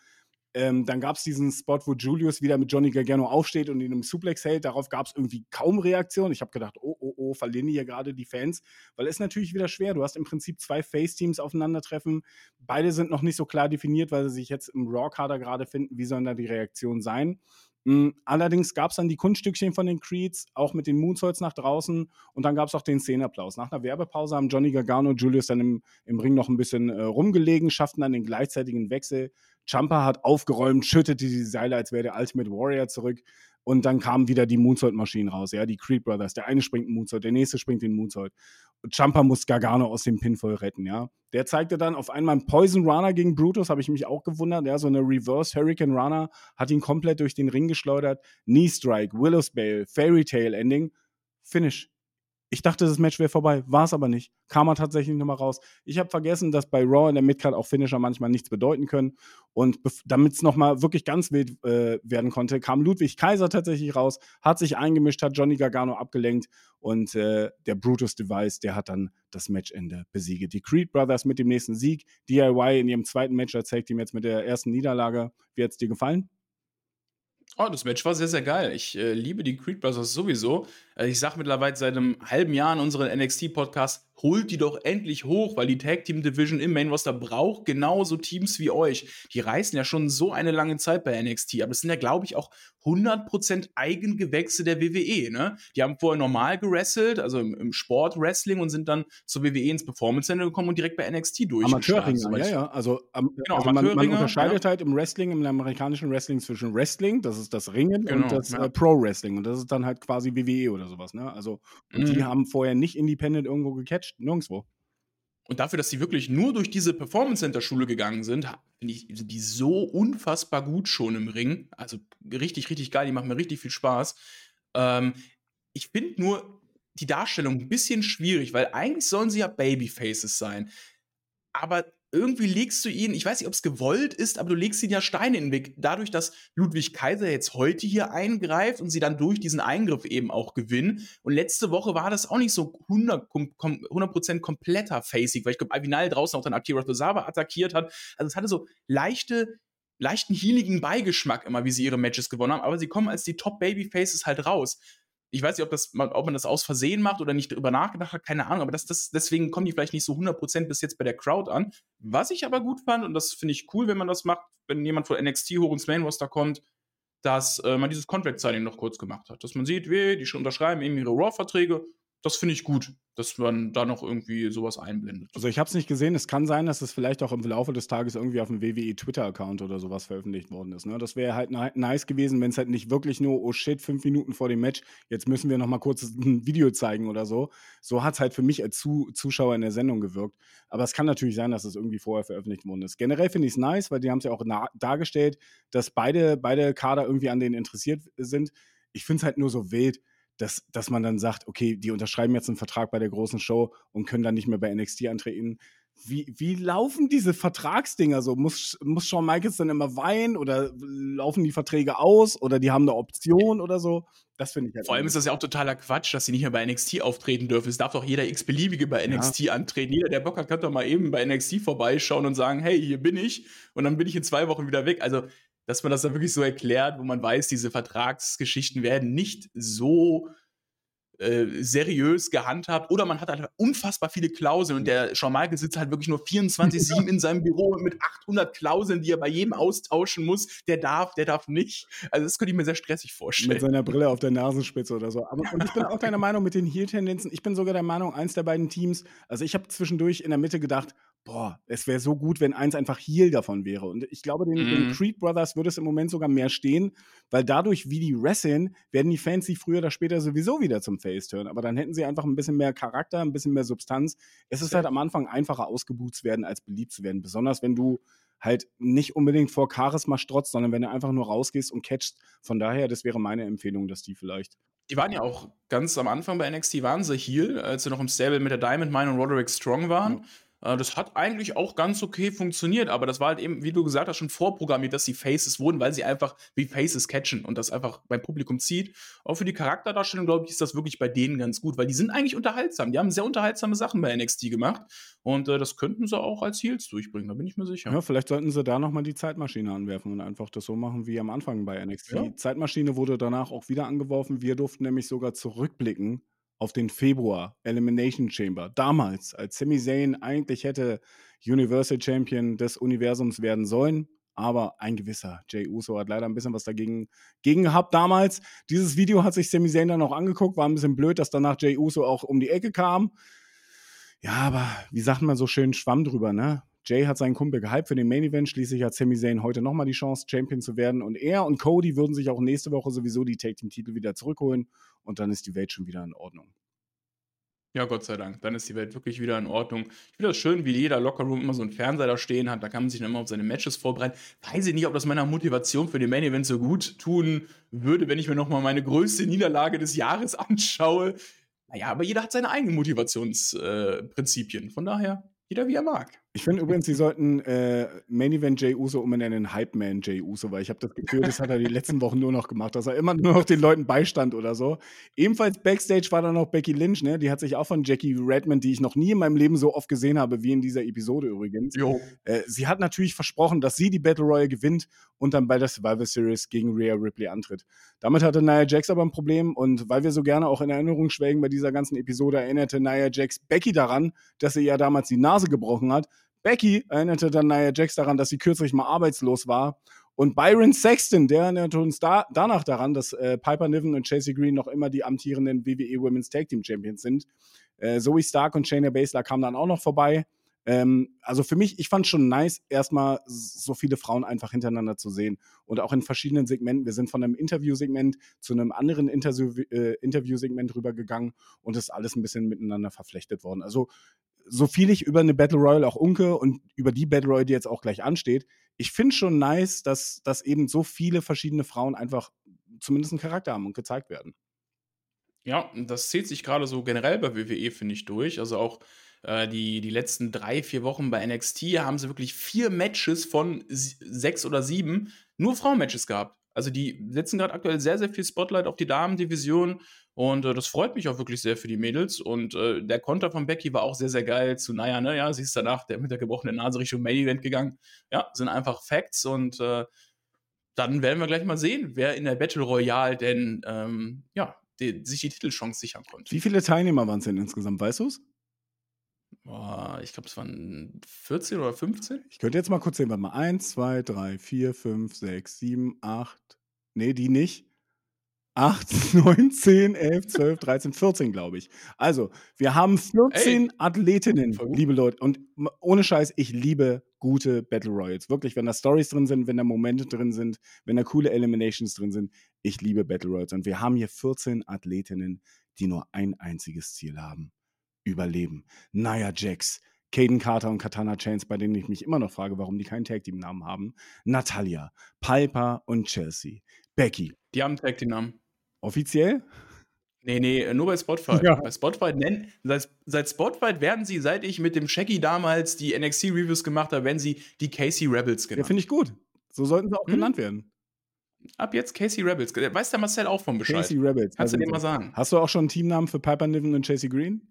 B: Ähm, dann gab es diesen Spot, wo Julius wieder mit Johnny Gargano aufsteht und ihn im Suplex hält. Darauf gab es irgendwie kaum Reaktion. Ich habe gedacht, oh, oh, oh, verlieren hier gerade die Fans. Weil es ist natürlich wieder schwer. Du hast im Prinzip zwei Face-Teams aufeinandertreffen. Beide sind noch nicht so klar definiert, weil sie sich jetzt im Raw-Kader gerade finden. Wie sollen da die Reaktionen sein? Hm, allerdings gab es dann die Kunststückchen von den Creeds, auch mit den Moonsaults nach draußen und dann gab es auch den Szenenapplaus. Nach einer Werbepause haben Johnny Gargano und Julius dann im, im Ring noch ein bisschen äh, rumgelegen, schafften dann den gleichzeitigen Wechsel. Champa hat aufgeräumt, schüttete die Seile, als wäre der Ultimate Warrior zurück. Und dann kamen wieder die Moonsault-Maschinen raus, ja, die Creed Brothers. Der eine springt einen Moonsault, der nächste springt den Moonsault. Champa muss Gargano aus dem Pinfall retten, ja. Der zeigte dann auf einmal einen Poison Runner gegen Brutus, habe ich mich auch gewundert, ja, so eine Reverse Hurricane Runner, hat ihn komplett durch den Ring geschleudert. Knee Strike, Willow's Bale, Fairy Tale Ending, Finish. Ich dachte, das Match wäre vorbei, war es aber nicht. Kam er tatsächlich nochmal raus. Ich habe vergessen, dass bei Raw in der Midcard auch Finisher manchmal nichts bedeuten können. Und damit es nochmal wirklich ganz wild äh, werden konnte, kam Ludwig Kaiser tatsächlich raus, hat sich eingemischt, hat Johnny Gargano abgelenkt und äh, der Brutus Device, der hat dann das Matchende besiegt. Die Creed Brothers mit dem nächsten Sieg, DIY in ihrem zweiten Match erzählt ihm jetzt mit der ersten Niederlage. Wie hat es dir gefallen?
C: Oh, das Match war sehr, sehr geil. Ich äh, liebe die Creed Brothers sowieso. Also ich sage mittlerweile seit einem halben Jahr in unserem NXT-Podcast, holt die doch endlich hoch, weil die Tag Team Division im Main Roster braucht genauso Teams wie euch. Die reißen ja schon so eine lange Zeit bei NXT, aber das sind ja, glaube ich, auch 100% Eigengewächse der WWE. Ne? Die haben vorher normal gewrestelt, also im, im Sport-Wrestling und sind dann zur WWE ins Performance Center gekommen und direkt bei NXT durch.
B: Amateurringer, ja, ja. Also, am, genau, also man, man, unterscheidet ja. halt im Wrestling, im amerikanischen Wrestling zwischen Wrestling, das ist das Ringen, genau, und das ja. äh, Pro-Wrestling. Und das ist dann halt quasi WWE oder sowas. Ne? Also, mhm. die haben vorher nicht independent irgendwo gecatcht, nirgendwo.
C: Und dafür, dass sie wirklich nur durch diese Performance Center Schule gegangen sind, finde ich sind die so unfassbar gut schon im Ring. Also richtig, richtig geil. Die machen mir richtig viel Spaß. Ähm, ich finde nur die Darstellung ein bisschen schwierig, weil eigentlich sollen sie ja Babyfaces sein. Aber irgendwie legst du ihn, ich weiß nicht, ob es gewollt ist, aber du legst ihn ja Steine in den Weg. Dadurch, dass Ludwig Kaiser jetzt heute hier eingreift und sie dann durch diesen Eingriff eben auch gewinnen. Und letzte Woche war das auch nicht so 100%, 100 kompletter Facing, weil ich glaube, Avinal draußen auch dann Akira Tozawa attackiert hat. Also es hatte so leichte, leichten healigen Beigeschmack immer, wie sie ihre Matches gewonnen haben. Aber sie kommen als die Top-Babyfaces halt raus ich weiß nicht, ob, das, ob man das aus Versehen macht oder nicht drüber nachgedacht hat, keine Ahnung, aber das, das, deswegen kommen die vielleicht nicht so 100% bis jetzt bei der Crowd an. Was ich aber gut fand, und das finde ich cool, wenn man das macht, wenn jemand von NXT hoch ins Main Roster kommt, dass äh, man dieses Contract Signing noch kurz gemacht hat. Dass man sieht, wie, die schon unterschreiben eben ihre Raw-Verträge das finde ich gut, dass man da noch irgendwie sowas einblendet.
B: Also ich habe es nicht gesehen. Es kann sein, dass es vielleicht auch im Laufe des Tages irgendwie auf dem WWE Twitter-Account oder sowas veröffentlicht worden ist. Ne? Das wäre halt nice gewesen, wenn es halt nicht wirklich nur, oh shit, fünf Minuten vor dem Match, jetzt müssen wir noch mal kurz ein Video zeigen oder so. So hat es halt für mich als Zu Zuschauer in der Sendung gewirkt. Aber es kann natürlich sein, dass es irgendwie vorher veröffentlicht worden ist. Generell finde ich es nice, weil die haben es ja auch dargestellt, dass beide, beide Kader irgendwie an denen interessiert sind. Ich finde es halt nur so wild, dass, dass man dann sagt, okay, die unterschreiben jetzt einen Vertrag bei der großen Show und können dann nicht mehr bei NXT antreten. Wie, wie laufen diese Vertragsdinger so? Muss, muss Shawn Michaels dann immer weinen oder laufen die Verträge aus oder die haben eine Option oder so? Das finde ich
C: halt. Vor allem ist das ja auch totaler Quatsch, dass sie nicht mehr bei NXT auftreten dürfen. Es darf doch jeder x-beliebige bei NXT ja. antreten. Jeder, der Bock hat, kann doch mal eben bei NXT vorbeischauen und sagen, hey, hier bin ich. Und dann bin ich in zwei Wochen wieder weg. Also dass man das dann wirklich so erklärt, wo man weiß, diese Vertragsgeschichten werden nicht so äh, seriös gehandhabt oder man hat halt unfassbar viele Klauseln und der Shawn Michaels sitzt halt wirklich nur 24-7 in seinem Büro mit 800 Klauseln, die er bei jedem austauschen muss. Der darf, der darf nicht. Also das könnte ich mir sehr stressig vorstellen.
B: Mit seiner Brille auf der Nasenspitze oder so. Aber, und ich bin auch deiner Meinung mit den Heel-Tendenzen. Ich bin sogar der Meinung, eins der beiden Teams, also ich habe zwischendurch in der Mitte gedacht, boah, es wäre so gut, wenn eins einfach Heal davon wäre. Und ich glaube, den, mm. den, mhm. Creed Brothers würde es im Moment sogar mehr stehen, weil dadurch, wie die wresteln, werden die Fans sich früher oder später sowieso wieder zum Face turn. Aber dann hätten sie einfach ein bisschen mehr Charakter, ein bisschen mehr Substanz. Es ist halt am Anfang einfacher ausgebucht zu werden, als beliebt zu werden. Besonders wenn du halt nicht unbedingt vor Charisma strotzt, sondern wenn du einfach nur rausgehst und catchst. Von daher, das wäre meine Empfehlung, dass die vielleicht
C: die waren ja auch ganz am Anfang bei NXT, waren sie Heal, als sie noch im Stable mit der Diamond Mine und Roderick Strong waren. Ja. Äh, das hat eigentlich auch ganz okay funktioniert, aber das war halt eben, wie du gesagt hast, schon vorprogrammiert, dass sie Faces wurden, weil sie einfach wie Faces catchen und das einfach beim Publikum zieht. Auch für die Charakterdarstellung, glaube ich, ist das wirklich bei denen ganz gut, weil die sind eigentlich unterhaltsam. Die haben sehr unterhaltsame Sachen bei NXT gemacht und äh, das könnten sie auch als Heels durchbringen, da bin ich mir sicher.
B: Ja, vielleicht sollten sie da nochmal die Zeitmaschine anwerfen und einfach das so machen wie am Anfang bei NXT. Ja. Die Zeitmaschine wurde danach auch wieder angeworfen. Wir durften nämlich sogar zurückblicken auf den Februar Elimination Chamber. Damals, als Sami Zayn eigentlich hätte Universal Champion des Universums werden sollen. Aber ein gewisser Jay Uso hat leider ein bisschen was dagegen gegen gehabt damals. Dieses Video hat sich Sami Zayn dann auch angeguckt. War ein bisschen blöd, dass danach Jay Uso auch um die Ecke kam. Ja, aber wie sagt man so schön, schwamm drüber, ne? Jay hat seinen Kumpel gehypt für den Main Event. Schließlich hat Sami Zayn heute nochmal die Chance, Champion zu werden. Und er und Cody würden sich auch nächste Woche sowieso die Tag Team Titel wieder zurückholen. Und dann ist die Welt schon wieder in Ordnung.
C: Ja, Gott sei Dank. Dann ist die Welt wirklich wieder in Ordnung. Ich finde das schön, wie jeder Lockerroom immer so einen Fernseher da stehen hat. Da kann man sich dann immer auf seine Matches vorbereiten. Weiß ich nicht, ob das meiner Motivation für den Main Event so gut tun würde, wenn ich mir nochmal meine größte Niederlage des Jahres anschaue naja, aber jeder hat seine eigenen Motivationsprinzipien. Äh, Von daher, jeder wie er mag.
B: Ich finde übrigens, sie sollten äh, Main Event Jay Uso umbenennen Hype Man Jay Uso, weil ich habe das Gefühl, das hat er die letzten Wochen nur noch gemacht, dass er immer nur noch den Leuten beistand oder so. Ebenfalls Backstage war dann noch Becky Lynch, ne? Die hat sich auch von Jackie Redmond, die ich noch nie in meinem Leben so oft gesehen habe, wie in dieser Episode übrigens.
C: Jo.
B: Äh, sie hat natürlich versprochen, dass sie die Battle Royale gewinnt und dann bei der Survivor Series gegen Rhea Ripley antritt. Damit hatte Nia Jax aber ein Problem und weil wir so gerne auch in Erinnerung schwelgen bei dieser ganzen Episode, erinnerte Nia Jax Becky daran, dass sie ja damals die Nase gebrochen hat Becky erinnerte dann Nia Jax daran, dass sie kürzlich mal arbeitslos war. Und Byron Sexton, der erinnerte uns da, danach daran, dass äh, Piper Niven und Chasey Green noch immer die amtierenden WWE Women's Tag Team Champions sind. Äh, Zoe Stark und Shayna Baszler kamen dann auch noch vorbei. Ähm, also für mich, ich fand schon nice, erstmal so viele Frauen einfach hintereinander zu sehen. Und auch in verschiedenen Segmenten. Wir sind von einem Interviewsegment zu einem anderen Interview, äh, Interviewsegment rübergegangen und ist alles ein bisschen miteinander verflechtet worden. Also so viel ich über eine Battle Royale auch unke und über die Battle Royale, die jetzt auch gleich ansteht, ich finde schon nice, dass, dass eben so viele verschiedene Frauen einfach zumindest einen Charakter haben und gezeigt werden.
C: Ja, das zählt sich gerade so generell bei WWE, finde ich, durch. Also auch äh, die, die letzten drei, vier Wochen bei NXT haben sie wirklich vier Matches von sechs oder sieben nur Frauenmatches gehabt. Also die setzen gerade aktuell sehr, sehr viel Spotlight auf die Damendivision und äh, das freut mich auch wirklich sehr für die Mädels. Und äh, der Konter von Becky war auch sehr, sehr geil zu, naja, ne, sie ist danach der, mit der gebrochenen Nase Richtung Main Event gegangen. Ja, sind einfach Facts und äh, dann werden wir gleich mal sehen, wer in der Battle Royale denn, ähm, ja, die, sich die Titelchance sichern konnte.
B: Wie viele Teilnehmer waren es denn insgesamt, weißt du es?
C: Ich glaube, es waren 14 oder 15.
B: Ich könnte jetzt mal kurz sehen, warte mal. 1, 2, 3, 4, 5, 6, 7, 8. Nee, die nicht. 8, 9, 10, 11, 12, 13, 14, glaube ich. Also, wir haben 14 Ey, Athletinnen, liebe Leute. Und ohne Scheiß, ich liebe gute Battle Royals. Wirklich, wenn da Stories drin sind, wenn da Momente drin sind, wenn da coole Eliminations drin sind. Ich liebe Battle Royals. Und wir haben hier 14 Athletinnen, die nur ein einziges Ziel haben. Überleben. Nia Jax, Caden Carter und Katana Chains, bei denen ich mich immer noch frage, warum die keinen Tag Team Namen haben. Natalia, Piper und Chelsea. Becky.
C: Die haben Tag Team Namen.
B: Offiziell?
C: Nee, nee, nur bei Spotify. Ja. Bei Spotify nennen, seit, seit Spotify werden sie, seit ich mit dem Shaggy damals die NXT-Reviews gemacht habe, werden sie die Casey Rebels genannt.
B: Ja, finde ich gut. So sollten sie auch hm? genannt werden.
C: Ab jetzt Casey Rebels. Weiß der Marcel auch von Bescheid.
B: Casey Rebels.
C: Kannst du dem mal sagen.
B: Hast du auch schon einen Teamnamen für Piper Niven und Chasey Green?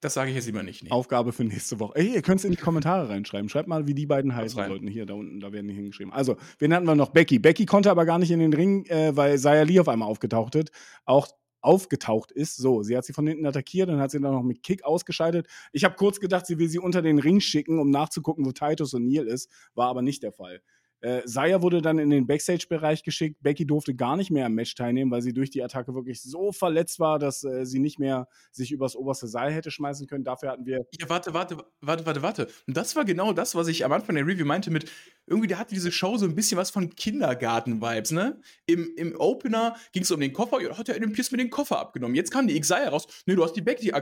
C: Das sage ich jetzt lieber nicht.
B: Nee. Aufgabe für nächste Woche. Ey, ihr könnt es in die Kommentare reinschreiben. Schreibt mal, wie die beiden heißen sollten. Hier, da unten, da werden die hingeschrieben. Also, wen hatten wir noch? Becky. Becky konnte aber gar nicht in den Ring, äh, weil Saya Lee auf einmal aufgetaucht ist. Auch aufgetaucht ist. So, sie hat sie von hinten attackiert, dann hat sie dann noch mit Kick ausgeschaltet. Ich habe kurz gedacht, sie will sie unter den Ring schicken, um nachzugucken, wo Titus und Neil ist. War aber nicht der Fall. Äh, Saya wurde dann in den Backstage-Bereich geschickt. Becky durfte gar nicht mehr am Match teilnehmen, weil sie durch die Attacke wirklich so verletzt war, dass äh, sie nicht mehr sich übers oberste Seil hätte schmeißen können. Dafür hatten wir.
C: Ja, warte, warte, warte, warte, warte. Und das war genau das, was ich am Anfang der Review meinte mit, irgendwie, da hatte diese Show so ein bisschen was von Kindergarten-Vibes, ne? Im, Im Opener ging es um den Koffer, hat er Adam Pierce mit den Koffer abgenommen. Jetzt kam die Xia raus. Nee, du hast die Becky,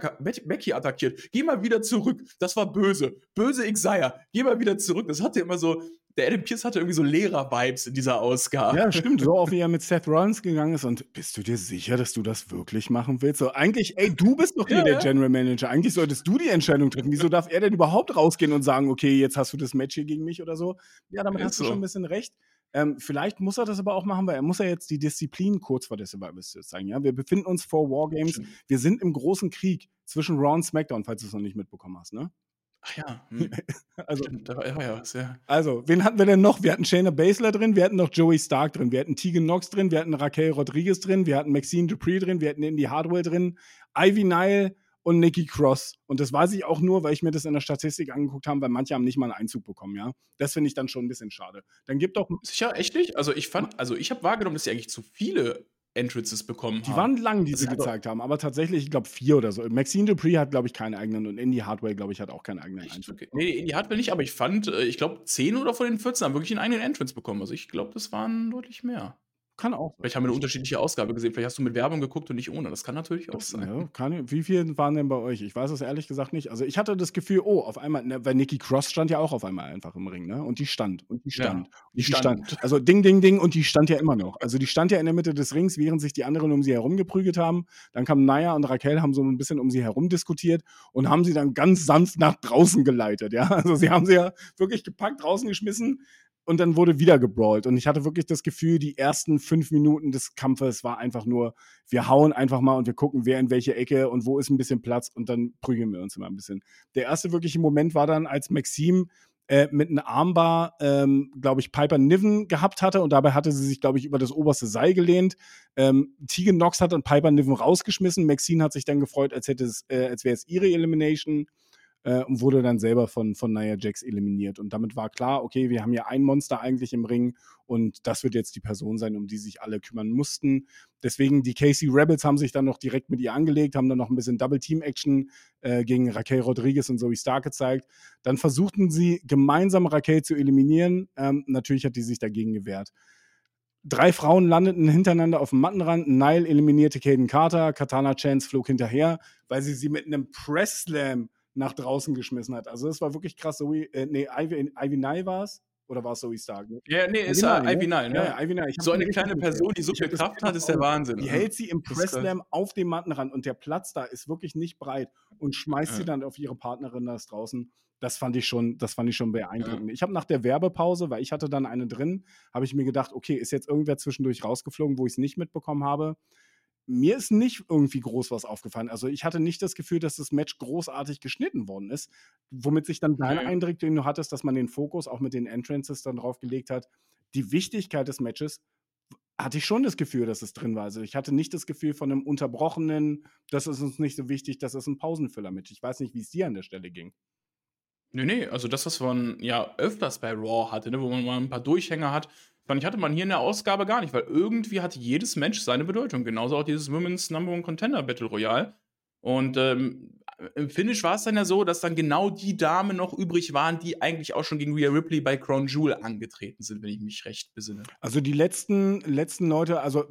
C: Becky attackiert. Geh mal wieder zurück. Das war böse. Böse Xia. Geh mal wieder zurück. Das hatte immer so, der Adam Pierce hatte irgendwie so Lehrer-Vibes in dieser Ausgabe.
B: Ja, stimmt. So auch wie er mit Seth Rollins gegangen ist. Und bist du dir sicher, dass du das wirklich machen willst? So, eigentlich, ey, du bist doch hier ja, der General Manager. Eigentlich solltest du die Entscheidung treffen. Wieso darf er denn überhaupt rausgehen und sagen, okay, jetzt hast du das Match hier gegen mich oder so? Ja, damit ist hast du so. schon ein bisschen recht. Ähm, vielleicht muss er das aber auch machen, weil er muss ja jetzt die Disziplin kurz vor der Survivor Series zeigen. Ja? Wir befinden uns vor Wargames. Wir sind im großen Krieg zwischen Raw und SmackDown, falls du es noch nicht mitbekommen hast. Ne?
C: Ach ja. Hm.
B: also, Stimmt, da war ja was, ja. Also, wen hatten wir denn noch? Wir hatten Shayna Baszler drin, wir hatten noch Joey Stark drin, wir hatten Tegan Knox drin, wir hatten Raquel Rodriguez drin, wir hatten Maxine Dupree drin, wir hatten Indy Hardwell drin, Ivy Nile und Nikki Cross. Und das weiß ich auch nur, weil ich mir das in der Statistik angeguckt habe, weil manche haben nicht mal einen Einzug bekommen, ja. Das finde ich dann schon ein bisschen schade. Dann gibt doch.
C: Sicher, echt nicht? Also ich fand, also ich habe wahrgenommen, dass sie eigentlich zu viele Entrances bekommen
B: die haben. Die waren lang, die sie gezeigt haben, aber tatsächlich, ich glaube, vier oder so. Maxine Dupree hat, glaube ich, keinen eigenen und Indie Hardware, glaube ich, hat auch keinen eigenen
C: Entrance. Okay. Nee, Indie Hardware nicht, aber ich fand, äh, ich glaube, zehn oder von den 14 haben wirklich einen eigenen Entrance bekommen. Also ich glaube, das waren deutlich mehr.
B: Kann auch.
C: Vielleicht haben wir eine unterschiedliche Ausgabe gesehen. Vielleicht hast du mit Werbung geguckt und nicht ohne. Das kann natürlich auch sein.
B: ja, kann, wie viele waren denn bei euch? Ich weiß es ehrlich gesagt nicht. Also ich hatte das Gefühl, oh, auf einmal, ne, weil Nikki Cross stand ja auch auf einmal einfach im Ring, ne? Und die stand und die
C: Ja,
B: stand.
C: die
B: und die stand.
C: stand.
B: Also Ding, Ding, Ding und die stand ja immer noch. Also die stand ja in der Mitte des Rings, während sich die anderen um sie herum geprügelt haben. Dann kamen Naya und Raquel, haben so ein bisschen um sie herum diskutiert und haben sie dann ganz sanft nach draußen geleitet, ja? Also sie haben sie ja wirklich gepackt, draußen geschmissen und dann wurde wieder gebrawlt. Und ich hatte wirklich das Gefühl, die ersten fünf Minuten des Kampfes war einfach nur, wir hauen einfach mal und wir gucken, wer in welche Ecke und wo ist ein bisschen Platz und dann prügeln wir uns immer ein bisschen. Der erste wirkliche Moment war dann, als Maxim äh, mit einem Armbar, ähm, glaube ich, Piper Niven gehabt hatte und dabei hatte sie sich, glaube ich, über das oberste Seil gelehnt. Ähm, Tegan Nox hat dann Piper Niven rausgeschmissen. Maxine hat sich dann gefreut, als äh, als wäre es ihre Elimination äh, und wurde dann selber von, von Nia Jax eliminiert. Und damit war klar, okay, wir haben ja ein Monster eigentlich im Ring und das wird jetzt die Person sein, um die sich alle kümmern mussten. Deswegen, die KC Rebels haben sich dann noch direkt mit ihr angelegt, haben dann noch ein bisschen Double-Team-Action äh, gegen Raquel Rodriguez und Zoe Stark gezeigt. Dann versuchten sie gemeinsam Raquel zu eliminieren. Ähm, natürlich hat die sich dagegen gewehrt. Drei Frauen landeten hintereinander auf dem Mattenrand. Nile eliminierte Caden Carter. Katana Chance flog hinterher, weil sie sie mit einem Press Slam nach draußen geschmissen hat. Also das war wirklich krass. Zoe, äh, nee, Ivy, Ivy Nile war es. Oder war es Zoe Stark? Ne?
C: Ja, nee, ist
B: Ivy
C: ja
B: Nile,
C: Ivy Nile, ne?
B: Ja, ja, Ivy hab
C: So eine kleine. Person, die so viel Kraft hat, ist der
B: Augen.
C: Wahnsinn.
B: Die
C: Also,
B: hält sie im
C: das ist
B: Press
C: krass.
B: Slam auf dem Mattenrand und der Platz da ist wirklich nicht breit und schmeißt sie
C: Ja.
B: dann auf ihre Partnerin da draußen. Das fand ich schon, das fand ich schon
C: Ja.
B: beeindruckend. Ich habe nach der Werbepause, weil ich hatte dann eine drin, habe ich mir gedacht, okay, ist jetzt irgendwer zwischendurch rausgeflogen, wo ich es nicht mitbekommen habe. Mir ist nicht irgendwie groß was aufgefallen. Also ich hatte nicht das Gefühl, dass das Match großartig geschnitten worden ist, womit sich dann dein
C: Nö.
B: Eindruck, den du hattest, dass man den Fokus auch mit den Entrances dann drauf gelegt hat. Die Wichtigkeit des Matches hatte ich schon das Gefühl, dass es drin war. Also ich hatte nicht das Gefühl von einem unterbrochenen, das ist uns nicht so wichtig, das ist ein Pausenfüller mit. Ich weiß nicht, wie es dir an der Stelle ging.
C: Nee, nee, also das, was man ja öfters bei Raw hatte, ne, wo man mal ein paar Durchhänger hat, fand ich, hatte man hier in der Ausgabe gar nicht, weil irgendwie hatte jedes Match seine Bedeutung. Genauso auch dieses Women's Number One Contender Battle Royale. Und ähm, im Finish war es dann ja so, dass dann genau die Damen noch übrig waren, die eigentlich auch schon gegen Rhea Ripley bei Crown Jewel angetreten sind, wenn ich mich recht besinne.
B: Also die letzten, letzten Leute, also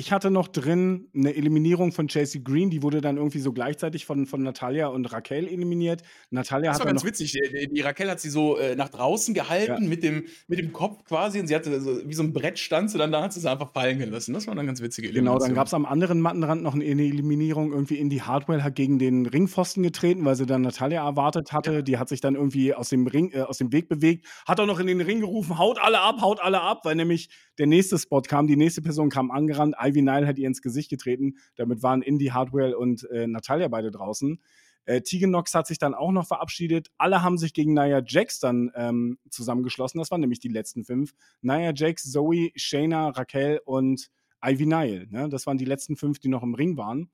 B: ich hatte noch drin eine Eliminierung von Chelsea Green, die wurde dann irgendwie so gleichzeitig von, von Natalia und Raquel eliminiert. Natalia
C: Das war
B: dann
C: ganz witzig. Die, die Raquel hat sie so äh, nach draußen gehalten
B: Ja.
C: mit, dem, mit dem Kopf quasi und sie hatte so, wie so ein Brett stand sie dann da, hat sie sie einfach fallen gelassen. Das war eine ganz witzige
B: Genau, dann gab es am anderen Mattenrand noch eine Eliminierung. Irgendwie Indy Hardwell hat gegen den Ringpfosten getreten, weil sie dann Natalia erwartet hatte.
C: Ja.
B: Die hat sich dann irgendwie aus dem, Ring, äh, aus dem Weg bewegt, hat auch noch in den Ring gerufen, haut alle ab, haut alle ab, weil nämlich der nächste Spot kam, die nächste Person kam angerannt, Ivy Nile hat ihr ins Gesicht getreten. Damit waren Indy Hardwell und äh, Natalia beide draußen. Äh, Tegan Nox hat sich dann auch noch verabschiedet. Alle haben sich gegen Nia Jax dann ähm, zusammengeschlossen. Das waren nämlich die letzten fünf. Nia Jax, Zoe, Shayna, Raquel und Ivy Nile. Ne? Das waren die letzten fünf, die noch im Ring waren.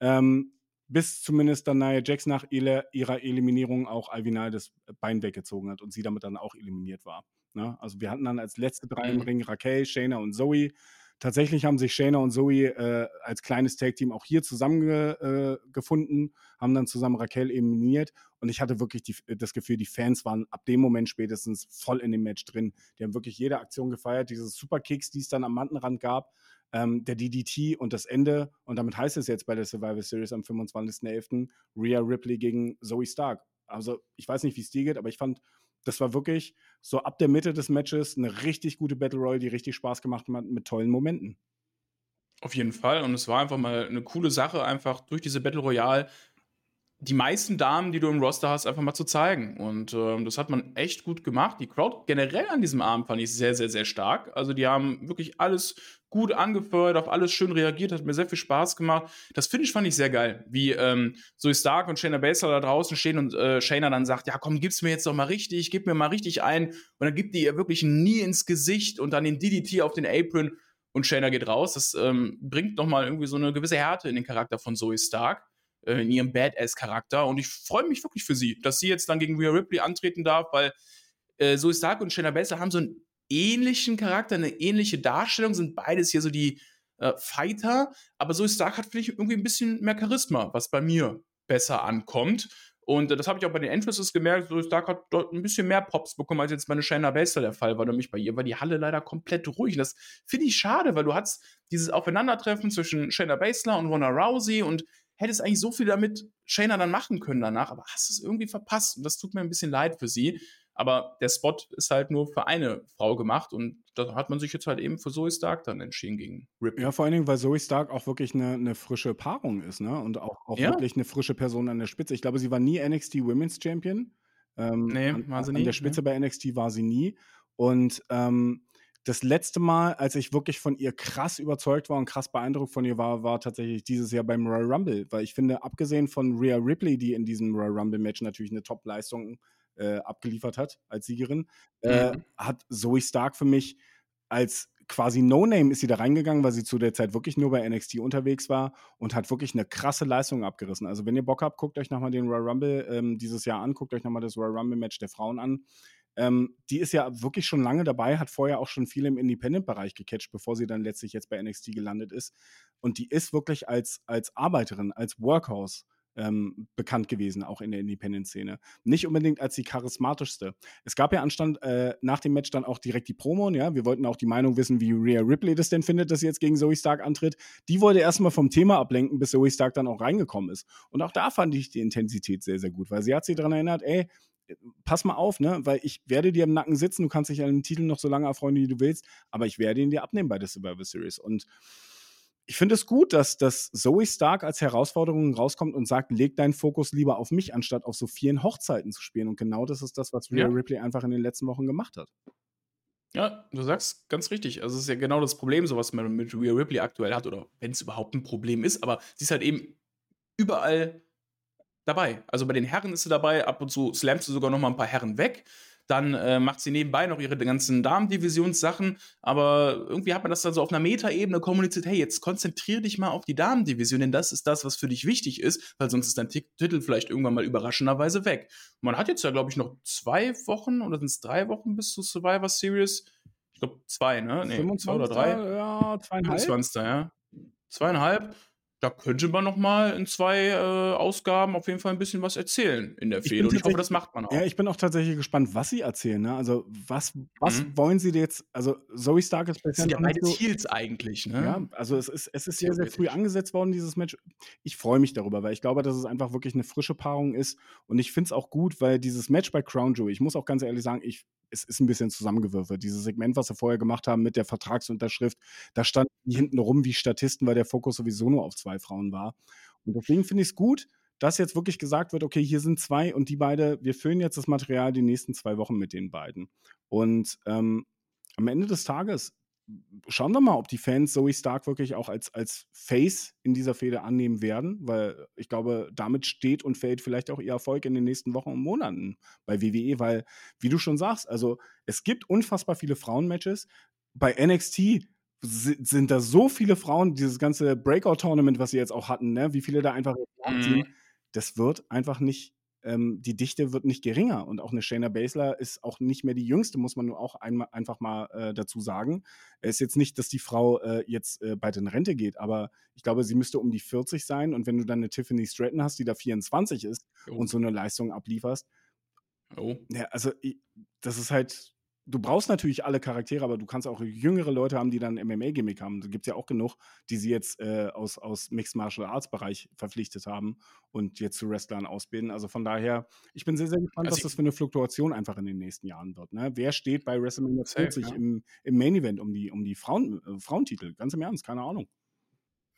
B: Ähm, bis zumindest dann Nia Jax nach ihrer, ihrer Eliminierung auch Ivy Nile das Bein weggezogen hat und sie damit dann auch eliminiert war. Ne? Also wir hatten dann als letzte drei im
C: Mhm.
B: Ring Raquel, Shayna und Zoe. Tatsächlich haben sich Shayna und Zoe äh, als kleines Tag-Team auch hier zusammengefunden, äh, haben dann zusammen Raquel eliminiert und ich hatte wirklich die, das Gefühl, die Fans waren ab dem Moment spätestens voll in dem Match drin. Die haben wirklich jede Aktion gefeiert, diese Superkicks, die es dann am Mattenrand gab, ähm, der DDT und das Ende. Und damit heißt es jetzt bei der Survivor Series am 25.11. Rhea Ripley gegen Zoe Stark. Also ich weiß nicht, wie es dir geht, aber ich fand, das war wirklich so ab der Mitte des Matches eine richtig gute Battle Royale, die richtig Spaß gemacht hat mit tollen Momenten.
C: Auf jeden Fall. Und es war einfach mal eine coole Sache, einfach durch diese Battle Royale die meisten Damen, die du im Roster hast, einfach mal zu zeigen. Und ähm, das hat man echt gut gemacht. Die Crowd generell an diesem Abend fand ich sehr, sehr, sehr stark. Also die haben wirklich alles gut angefeuert, auf alles schön reagiert, hat mir sehr viel Spaß gemacht. Das Finish fand ich sehr geil, wie ähm, Zoe Stark und Shayna Baszler da draußen stehen und äh, Shayna dann sagt, ja komm, gib's mir jetzt doch mal richtig, gib mir mal richtig ein. Und dann gibt die ihr wirklich Nie ins Gesicht und dann den DDT auf den Apron und Shayna geht raus. Das ähm, bringt nochmal irgendwie so eine gewisse Härte in den Charakter von Zoe Stark, äh, in ihrem Badass-Charakter. Und ich freue mich wirklich für sie, dass sie jetzt dann gegen Rhea Ripley antreten darf, weil äh, Zoe Stark und Shayna Baszler haben so einen ähnlichen Charakter, eine ähnliche Darstellung, sind beides hier so die äh, Fighter, aber Zoe Stark hat, finde ich, irgendwie ein bisschen mehr Charisma, was bei mir besser ankommt. Und äh, das habe ich auch bei den Entrances gemerkt. So Stark hat dort ein bisschen mehr Pops bekommen, als jetzt bei Shayna Baszler der Fall war. Nämlich bei ihr war die Halle leider komplett ruhig. Und das finde ich schade, weil du hast dieses Aufeinandertreffen zwischen Shayna Baszler und Ronda Rousey und hättest eigentlich so viel damit Shayna dann machen können danach, aber hast es irgendwie verpasst. Und das tut mir ein bisschen leid für sie. Aber der Spot ist halt nur für eine Frau gemacht und da hat man sich jetzt halt eben für Zoe Stark dann entschieden gegen
B: Ripley. Ja, vor allen Dingen, weil Zoe Stark auch wirklich eine, eine frische Paarung ist, ne? Und auch, auch ja. wirklich eine frische Person an der Spitze. Ich glaube, sie war nie NXT Women's Champion. Ähm, nee, war sie nie. An der Spitze nee. bei NXT war sie nie. Und ähm, das letzte Mal, als ich wirklich von ihr krass überzeugt war und krass beeindruckt von ihr war, war tatsächlich dieses Jahr beim Royal Rumble. Weil ich finde, abgesehen von Rhea Ripley, die in diesem Royal Rumble-Match natürlich eine Top-Leistung äh, abgeliefert hat als Siegerin, äh, mhm. hat Zoe Stark für mich als quasi No-Name ist sie da reingegangen, weil sie zu der Zeit wirklich nur bei NXT unterwegs war und hat wirklich eine krasse Leistung abgerissen. Also wenn ihr Bock habt, guckt euch nochmal den Royal Rumble ähm, dieses Jahr an, guckt euch nochmal das Royal Rumble-Match der Frauen an. Ähm, die ist ja wirklich schon lange dabei, hat vorher auch schon viel im Independent-Bereich gecatcht, bevor sie dann letztlich jetzt bei NXT gelandet ist. Und die ist wirklich als, als Arbeiterin, als Workhouse ähm, bekannt gewesen, auch in der Independent-Szene. Nicht unbedingt als die charismatischste. Es gab ja anstand äh, nach dem Match dann auch direkt die Promo, ja. Wir wollten auch die Meinung wissen, wie Rhea Ripley das denn findet, dass sie jetzt gegen Zoe Stark antritt. Die wollte erstmal vom Thema ablenken, bis Zoe Stark dann auch reingekommen ist. Und auch da fand ich die Intensität sehr, sehr gut, weil sie hat sie daran erinnert, ey, pass mal auf, ne, weil ich werde dir im Nacken sitzen, du kannst dich an den Titel noch so lange erfreuen, wie du willst, aber ich werde ihn dir abnehmen bei der Survivor Series. Und ich finde es gut, dass, dass Zoe Stark als Herausforderung rauskommt und sagt, leg deinen Fokus lieber auf mich, anstatt auf so vielen Hochzeiten zu spielen. Und genau das ist das, was Rhea ja. Ripley einfach in den letzten Wochen gemacht hat.
C: Ja, du sagst ganz richtig. Also, es ist ja genau das Problem, so was man mit Rhea Ripley aktuell hat, oder wenn es überhaupt ein Problem ist, aber sie ist halt eben überall dabei. Also bei den Herren ist sie dabei, ab und zu slammt sie sogar noch mal ein paar Herren weg. Dann äh, macht sie nebenbei noch ihre ganzen Damendivisionssachen. Aber irgendwie hat man das dann so auf einer Metaebene kommuniziert: hey, jetzt konzentrier dich mal auf die Damendivision, denn das ist das, was für dich wichtig ist, weil sonst ist dein Titel vielleicht irgendwann mal überraschenderweise weg. man hat jetzt ja, glaube ich, noch zwei Wochen oder sind es drei Wochen bis zu Survivor Series? Ich glaube, zwei, ne?
B: Nee, 25, zwei oder drei? Ja, zweieinhalb.
C: 25, ja. Zweieinhalb da könnte man noch mal in zwei äh, Ausgaben auf jeden Fall ein bisschen was erzählen in der Fehde. Und ich hoffe, das macht man auch.
B: Ja, ich bin auch tatsächlich gespannt, was sie erzählen. Ne? Also, was, was mhm. wollen sie jetzt? Also, Zoe Stark ist
C: bisher. sind ja beide so, Heels eigentlich, ne?
B: Ja, also, es ist, es ist sehr, sehr früh angesetzt worden, dieses Match. Ich freue mich darüber, weil ich glaube, dass es einfach wirklich eine frische Paarung ist. Und ich finde es auch gut, weil dieses Match bei Crown Jewel, ich muss auch ganz ehrlich sagen, ich es ist ein bisschen zusammengewürfelt. Dieses Segment, was sie vorher gemacht haben mit der Vertragsunterschrift, da standen die hinten rum wie Statisten, weil der Fokus sowieso nur auf zwei Frauen war. Und deswegen finde ich es gut, dass jetzt wirklich gesagt wird, okay, hier sind zwei und die beide, wir füllen jetzt das Material die nächsten zwei Wochen mit den beiden. Und ähm, am Ende des Tages schauen wir mal, ob die Fans Zoe Stark wirklich auch als, als Face in dieser Fehde annehmen werden, weil ich glaube, damit steht und fällt vielleicht auch ihr Erfolg in den nächsten Wochen und Monaten bei WWE, weil, wie du schon sagst, also es gibt unfassbar viele Frauenmatches. Bei NXT sind da so viele Frauen, dieses ganze Breakout-Tournament, was sie jetzt auch hatten, ne, wie viele da einfach mhm. das wird einfach nicht ähm, die Dichte wird nicht geringer. Und auch eine Shayna Baszler ist auch nicht mehr die jüngste, muss man nur auch einmal, einfach mal äh, dazu sagen. Es ist jetzt nicht, dass die Frau äh, jetzt äh, bald in Rente geht, aber ich glaube, sie müsste um die 40 sein. Und wenn du dann eine Tiffany Stratton hast, die da 24 ist oh. und so eine Leistung ablieferst, oh. ja, also das ist halt du brauchst natürlich alle Charaktere, aber du kannst auch jüngere Leute haben, die dann MMA-Gimmick haben. Da gibt es ja auch genug, die sie jetzt äh, aus, aus Mixed Martial Arts-Bereich verpflichtet haben und jetzt zu Wrestlern ausbilden. Also von daher, ich bin sehr, sehr gespannt, also was das für eine Fluktuation einfach in den nächsten Jahren wird. Ne? Wer steht bei WrestleMania 40 ja. im, im Main-Event um die, um die Frauen, äh, Frauentitel? Ganz im Ernst, keine Ahnung.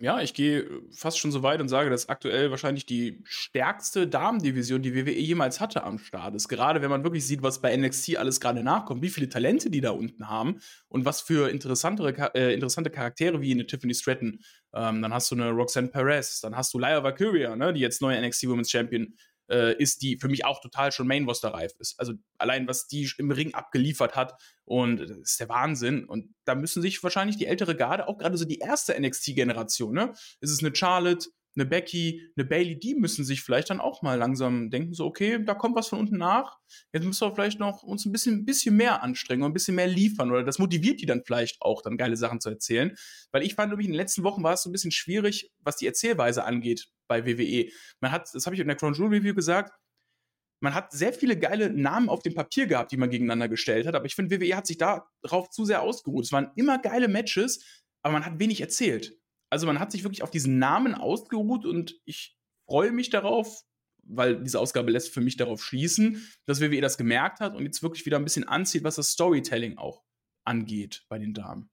C: Ja, ich gehe äh, fast schon so weit und sage, dass aktuell wahrscheinlich die stärkste Damendivision, die WWE jemals hatte, am Start ist. Gerade wenn man wirklich sieht, was bei NXT alles gerade nachkommt, wie viele Talente die da unten haben und was für interessantere, äh, interessante Charaktere wie eine Tiffany Stratton. Ähm, dann hast du eine Roxanne Perez, dann hast du Lyra Valkyria, ne, die jetzt neue NXT Women's Champion äh, ist, die für mich auch total schon Main Roster reif ist. Also allein was die im Ring abgeliefert hat und das ist der Wahnsinn. Und da müssen sich wahrscheinlich die ältere Garde, auch gerade so die erste NXT-Generation, ne, ist es eine Charlotte, eine Becky, eine Bailey, die müssen sich vielleicht dann auch mal langsam denken, so, okay, da kommt was von unten nach. Jetzt müssen wir vielleicht noch uns ein bisschen, ein bisschen mehr anstrengen und ein bisschen mehr liefern. Oder das motiviert die dann vielleicht auch, dann geile Sachen zu erzählen. Weil ich fand, in den letzten Wochen war es so ein bisschen schwierig, was die Erzählweise angeht bei WWE. Man hat, das habe ich in der Crown Jewel Review gesagt, man hat sehr viele geile Namen auf dem Papier gehabt, die man gegeneinander gestellt hat, aber ich finde, WWE hat sich darauf zu sehr ausgeruht. Es waren immer geile Matches, aber man hat wenig erzählt. Also man hat sich wirklich auf diesen Namen ausgeruht und ich freue mich darauf, weil diese Ausgabe lässt für mich darauf schließen, dass WWE das gemerkt hat und jetzt wirklich wieder ein bisschen anzieht, was das Storytelling auch angeht bei den Damen.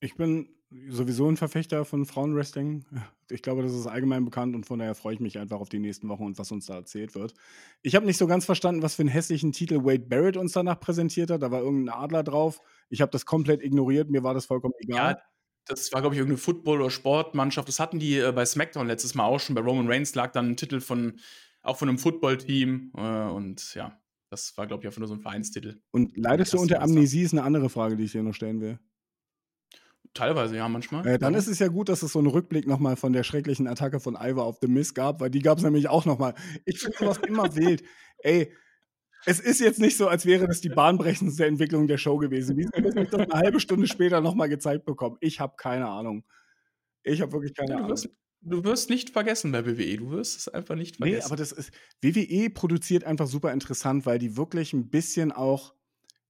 B: Ich bin sowieso ein Verfechter von Frauenwrestling. Ich glaube, das ist allgemein bekannt und von daher freue ich mich einfach auf die nächsten Wochen und was uns da erzählt wird. Ich habe nicht so ganz verstanden, was für einen hässlichen Titel Wade Barrett uns danach präsentiert hat. Da war irgendein Adler drauf. Ich habe das komplett ignoriert. Mir war das vollkommen egal. Ja,
C: das war, glaube ich, irgendeine Football- oder Sportmannschaft. Das hatten die äh, bei SmackDown letztes Mal auch schon. Bei Roman Reigns lag dann ein Titel von, auch von einem Footballteam. Äh, und ja, das war, glaube ich, einfach nur so ein Vereinstitel.
B: Und leidest du unter Amnesie, ist eine andere Frage, die ich dir noch stellen will.
C: Teilweise, ja, manchmal.
B: Äh, dann ja. ist es ja gut, dass es so einen Rückblick nochmal von der schrecklichen Attacke von Ivar auf The Miss gab, weil die gab es nämlich auch nochmal. Ich finde sowas immer wild. Ey, es ist jetzt nicht so, als wäre das die bahnbrechendste Entwicklung der Show gewesen. Wie soll ich das eine halbe Stunde später nochmal gezeigt bekommen? Ich habe keine Ahnung. Ich habe wirklich keine ja,
C: du wirst,
B: Ahnung.
C: Du wirst nicht vergessen bei WWE. Du wirst es einfach nicht vergessen. Nee,
B: aber das ist. WWE produziert einfach super interessant, weil die wirklich ein bisschen auch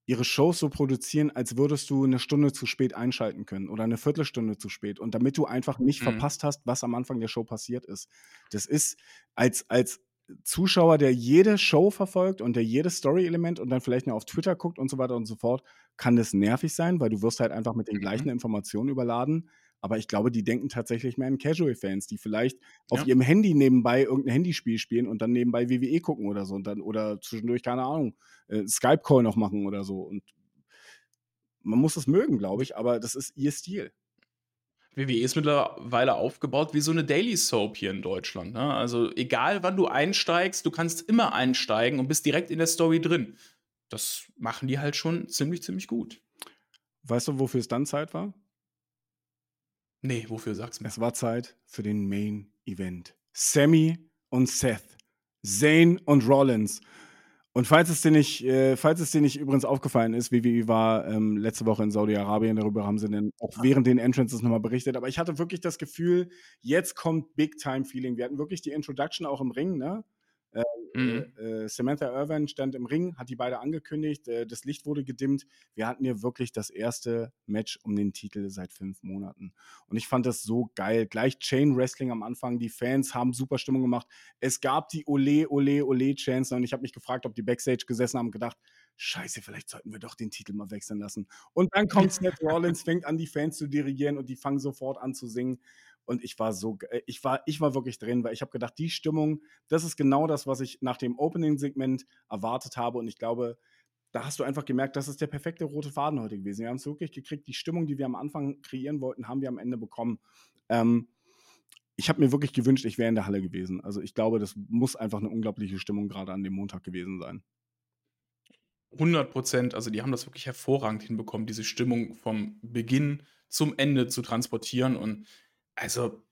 B: ihre Shows so produzieren, als würdest du eine Stunde zu spät einschalten können oder eine Viertelstunde zu spät. Und damit du einfach nicht mhm. verpasst hast, was am Anfang der Show passiert ist. Das ist als, als Zuschauer, der jede Show verfolgt und der jedes Story-Element und dann vielleicht noch auf Twitter guckt und so weiter und so fort, kann das nervig sein, weil du wirst halt einfach mit den gleichen mhm. Informationen überladen. Aber ich glaube, die denken tatsächlich mehr an Casual-Fans, die vielleicht ja. auf ihrem Handy nebenbei irgendein Handyspiel spielen und dann nebenbei WWE gucken oder so und dann oder zwischendurch, keine Ahnung, äh, Skype-Call noch machen oder so. Und man muss es mögen, glaube ich, aber das ist ihr Stil.
C: WWE ist mittlerweile aufgebaut wie so eine Daily Soap hier in Deutschland. Ne? Also egal wann du einsteigst, du kannst immer einsteigen und bist direkt in der Story drin. Das machen die halt schon ziemlich, ziemlich gut.
B: Weißt du, wofür es dann Zeit war?
C: Nee, wofür sag's mir?
B: Es war Zeit für den Main Event. Sammy und Seth. Zane und Rollins. Und falls es dir nicht, äh, falls es dir nicht übrigens aufgefallen ist, WWE war ähm, letzte Woche in Saudi-Arabien, darüber haben sie dann auch ah. während den Entrances nochmal berichtet. Aber ich hatte wirklich das Gefühl, jetzt kommt Big-Time-Feeling. Wir hatten wirklich die Introduction auch im Ring, ne? Äh, mhm. äh, Samantha Irvin stand im Ring, hat die beide angekündigt, äh, das Licht wurde gedimmt. Wir hatten hier wirklich das erste Match um den Titel seit fünf Monaten. Und ich fand das so geil. Gleich Chain Wrestling am Anfang, die Fans haben super Stimmung gemacht. Es gab die Ole, Ole, Ole-Chance und ich habe mich gefragt, ob die Backstage gesessen haben und gedacht, Scheiße, vielleicht sollten wir doch den Titel mal wechseln lassen. Und dann kommt Seth Rollins, fängt an, die Fans zu dirigieren und die fangen sofort an zu singen. Und ich war so, ich war, ich war wirklich drin, weil ich habe gedacht, die Stimmung, das ist genau das, was ich nach dem Opening-Segment erwartet habe. Und ich glaube, da hast du einfach gemerkt, das ist der perfekte rote Faden heute gewesen. Wir haben es wirklich gekriegt. Die Stimmung, die wir am Anfang kreieren wollten, haben wir am Ende bekommen. Ähm, ich habe mir wirklich gewünscht, ich wäre in der Halle gewesen. Also ich glaube, das muss einfach eine unglaubliche Stimmung gerade an dem Montag gewesen sein.
C: 100 Prozent. Also die haben das wirklich hervorragend hinbekommen, diese Stimmung vom Beginn zum Ende zu transportieren. Und also,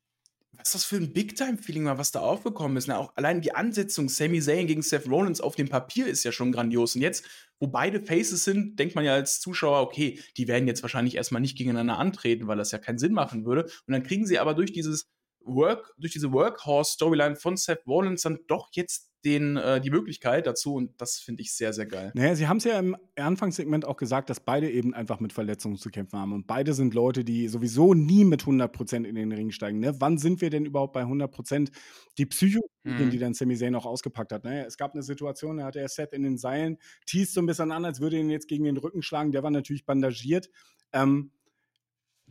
C: was das für ein Big-Time-Feeling war, was da aufgekommen ist. Ne? Auch allein die Ansetzung Sami Zayn gegen Seth Rollins auf dem Papier ist ja schon grandios. Und jetzt, wo beide Faces sind, denkt man ja als Zuschauer, okay, die werden jetzt wahrscheinlich erstmal nicht gegeneinander antreten, weil das ja keinen Sinn machen würde. Und dann kriegen sie aber durch dieses Work, durch diese Workhorse-Storyline von Seth Rollins dann doch jetzt den, äh, die Möglichkeit dazu und das finde ich sehr, sehr geil.
B: Naja, sie haben es ja im Anfangssegment auch gesagt, dass beide eben einfach mit Verletzungen zu kämpfen haben und beide sind Leute, die sowieso nie mit 100% in den Ring steigen. Ne? Wann sind wir denn überhaupt bei 100%? Die Psycho, mhm. die dann Sami Zayn auch ausgepackt hat. Ne? Es gab eine Situation, da hatte er Seth in den Seilen, teast so ein bisschen an, als würde ihn jetzt gegen den Rücken schlagen. Der war natürlich bandagiert. Ähm,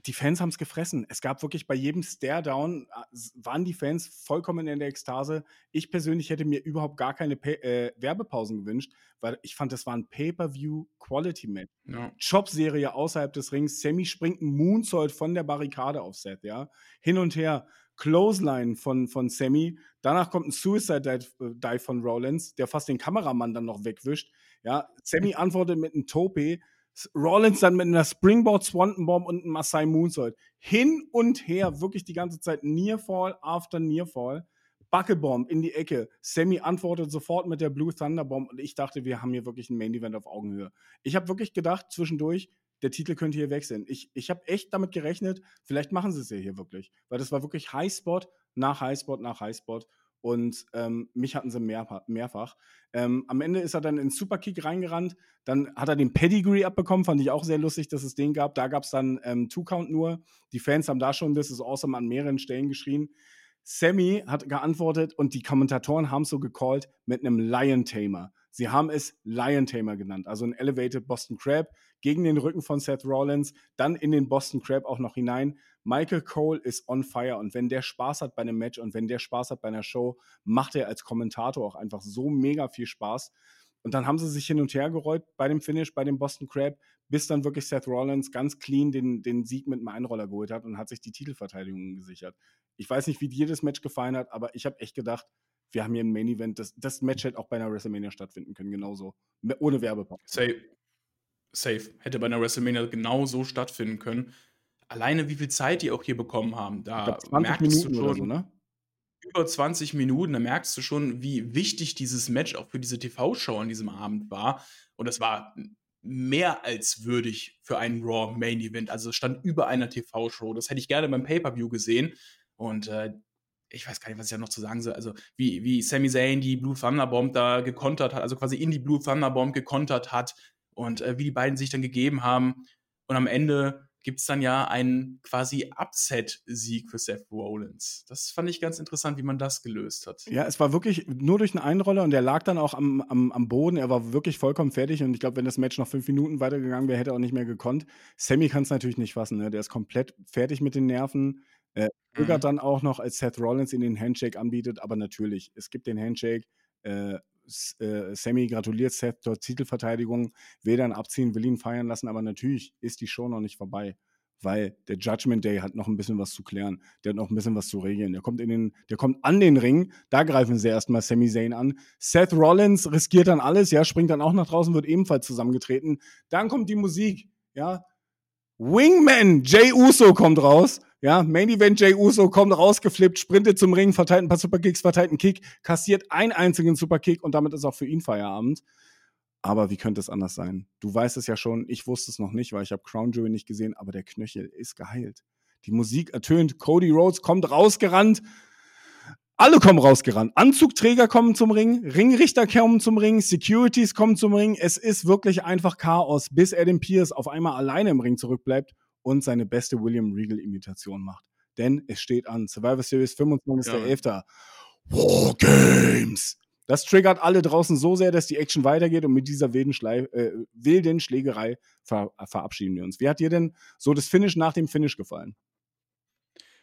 B: die Fans haben es gefressen. Es gab wirklich bei jedem Stare-Down, äh, waren die Fans vollkommen in der Ekstase. Ich persönlich hätte mir überhaupt gar keine Pay äh, Werbepausen gewünscht, weil ich fand, das war ein Pay-Per-View-Quality-Match. Ja. Job-Serie außerhalb des Rings. Sammy springt ein Moonsault von der Barrikade auf Set, ja. Hin und her. Clothesline von, von Sammy. Danach kommt ein Suicide Dive äh, von Rollins, der fast den Kameramann dann noch wegwischt. Ja, Sammy antwortet mit einem Tope. Rollins dann mit einer Springboard, Swanton Bomb und einem Masai Moonsault. Hin und her, wirklich die ganze Zeit Nearfall after Nearfall. Buckelbomb in die Ecke. Sammy antwortet sofort mit der Blue Thunder Bomb und ich dachte, wir haben hier wirklich ein Main Event auf Augenhöhe. Ich habe wirklich gedacht, zwischendurch, der Titel könnte hier wechseln. Ich, ich habe echt damit gerechnet, vielleicht machen sie es ja hier wirklich. Weil das war wirklich Highspot nach Highspot nach Highspot. Und ähm, mich hatten sie mehr, mehrfach. Ähm, am Ende ist er dann ins Superkick reingerannt. Dann hat er den Pedigree abbekommen. Fand ich auch sehr lustig, dass es den gab. Da gab es dann ähm, Two-Count nur. Die Fans haben da schon This is awesome an mehreren Stellen geschrien. Sammy hat geantwortet und die Kommentatoren haben es so gecallt mit einem Lion Tamer. Sie haben es Lion Tamer genannt, also ein Elevated Boston Crab gegen den Rücken von Seth Rollins, dann in den Boston Crab auch noch hinein. Michael Cole ist on fire und wenn der Spaß hat bei einem Match und wenn der Spaß hat bei einer Show, macht er als Kommentator auch einfach so mega viel Spaß. Und dann haben sie sich hin und her gerollt bei dem Finish, bei dem Boston Crab, bis dann wirklich Seth Rollins ganz clean den, den Sieg mit einem Einroller geholt hat und hat sich die Titelverteidigung gesichert. Ich weiß nicht, wie dir das Match gefallen hat, aber ich habe echt gedacht, wir haben hier ein Main Event. Das, das Match hätte auch bei einer WrestleMania stattfinden können, genauso. Ohne Werbepause.
C: Safe. Safe. Hätte bei einer WrestleMania genauso stattfinden können. Alleine wie viel Zeit die auch hier bekommen haben, da merkst Minuten du schon, so, ne? über 20 Minuten, da merkst du schon, wie wichtig dieses Match auch für diese TV-Show an diesem Abend war. Und das war mehr als würdig für einen Raw Main Event. Also es stand über einer TV-Show. Das hätte ich gerne beim Pay-Per-View gesehen. Und äh, ich weiß gar nicht, was ich da noch zu sagen soll. Also, wie, wie Sami Zayn die Blue Thunderbomb da gekontert hat, also quasi in die Blue Thunderbomb gekontert hat und äh, wie die beiden sich dann gegeben haben. Und am Ende gibt es dann ja einen quasi Upset-Sieg für Seth Rollins. Das fand ich ganz interessant, wie man das gelöst hat.
B: Ja, es war wirklich nur durch einen Einroller und der lag dann auch am, am, am Boden. Er war wirklich vollkommen fertig und ich glaube, wenn das Match noch fünf Minuten weitergegangen wäre, hätte er auch nicht mehr gekonnt. Sammy kann es natürlich nicht fassen. Ne? Der ist komplett fertig mit den Nerven. Äh, mhm. dann auch noch, als Seth Rollins ihn den Handshake anbietet, aber natürlich, es gibt den Handshake. Äh, äh, Sammy gratuliert Seth zur Titelverteidigung, will dann abziehen, will ihn feiern lassen, aber natürlich ist die Show noch nicht vorbei, weil der Judgment Day hat noch ein bisschen was zu klären, der hat noch ein bisschen was zu regeln. Der kommt, in den, der kommt an den Ring, da greifen sie erstmal Sammy Zayn an. Seth Rollins riskiert dann alles, ja, springt dann auch nach draußen, wird ebenfalls zusammengetreten. Dann kommt die Musik, ja. Wingman Jay Uso kommt raus ja, Main Event Jay Uso kommt rausgeflippt, sprintet zum Ring, verteilt ein paar Superkicks, verteilt einen Kick, kassiert einen einzigen Superkick und damit ist auch für ihn Feierabend. Aber wie könnte es anders sein? Du weißt es ja schon, ich wusste es noch nicht, weil ich habe Crown Jewel nicht gesehen, aber der Knöchel ist geheilt. Die Musik ertönt, Cody Rhodes kommt rausgerannt. Alle kommen rausgerannt. Anzugträger kommen zum Ring, Ringrichter kommen zum Ring, Securities kommen zum Ring. Es ist wirklich einfach Chaos, bis Adam Pierce auf einmal alleine im Ring zurückbleibt und seine beste William Regal-Imitation macht. Denn es steht an Survivor Series 25.11. Ja. War Games. Das triggert alle draußen so sehr, dass die Action weitergeht und mit dieser wilden, Schlei äh, wilden Schlägerei ver verabschieden wir uns. Wie hat dir denn so das Finish nach dem Finish gefallen?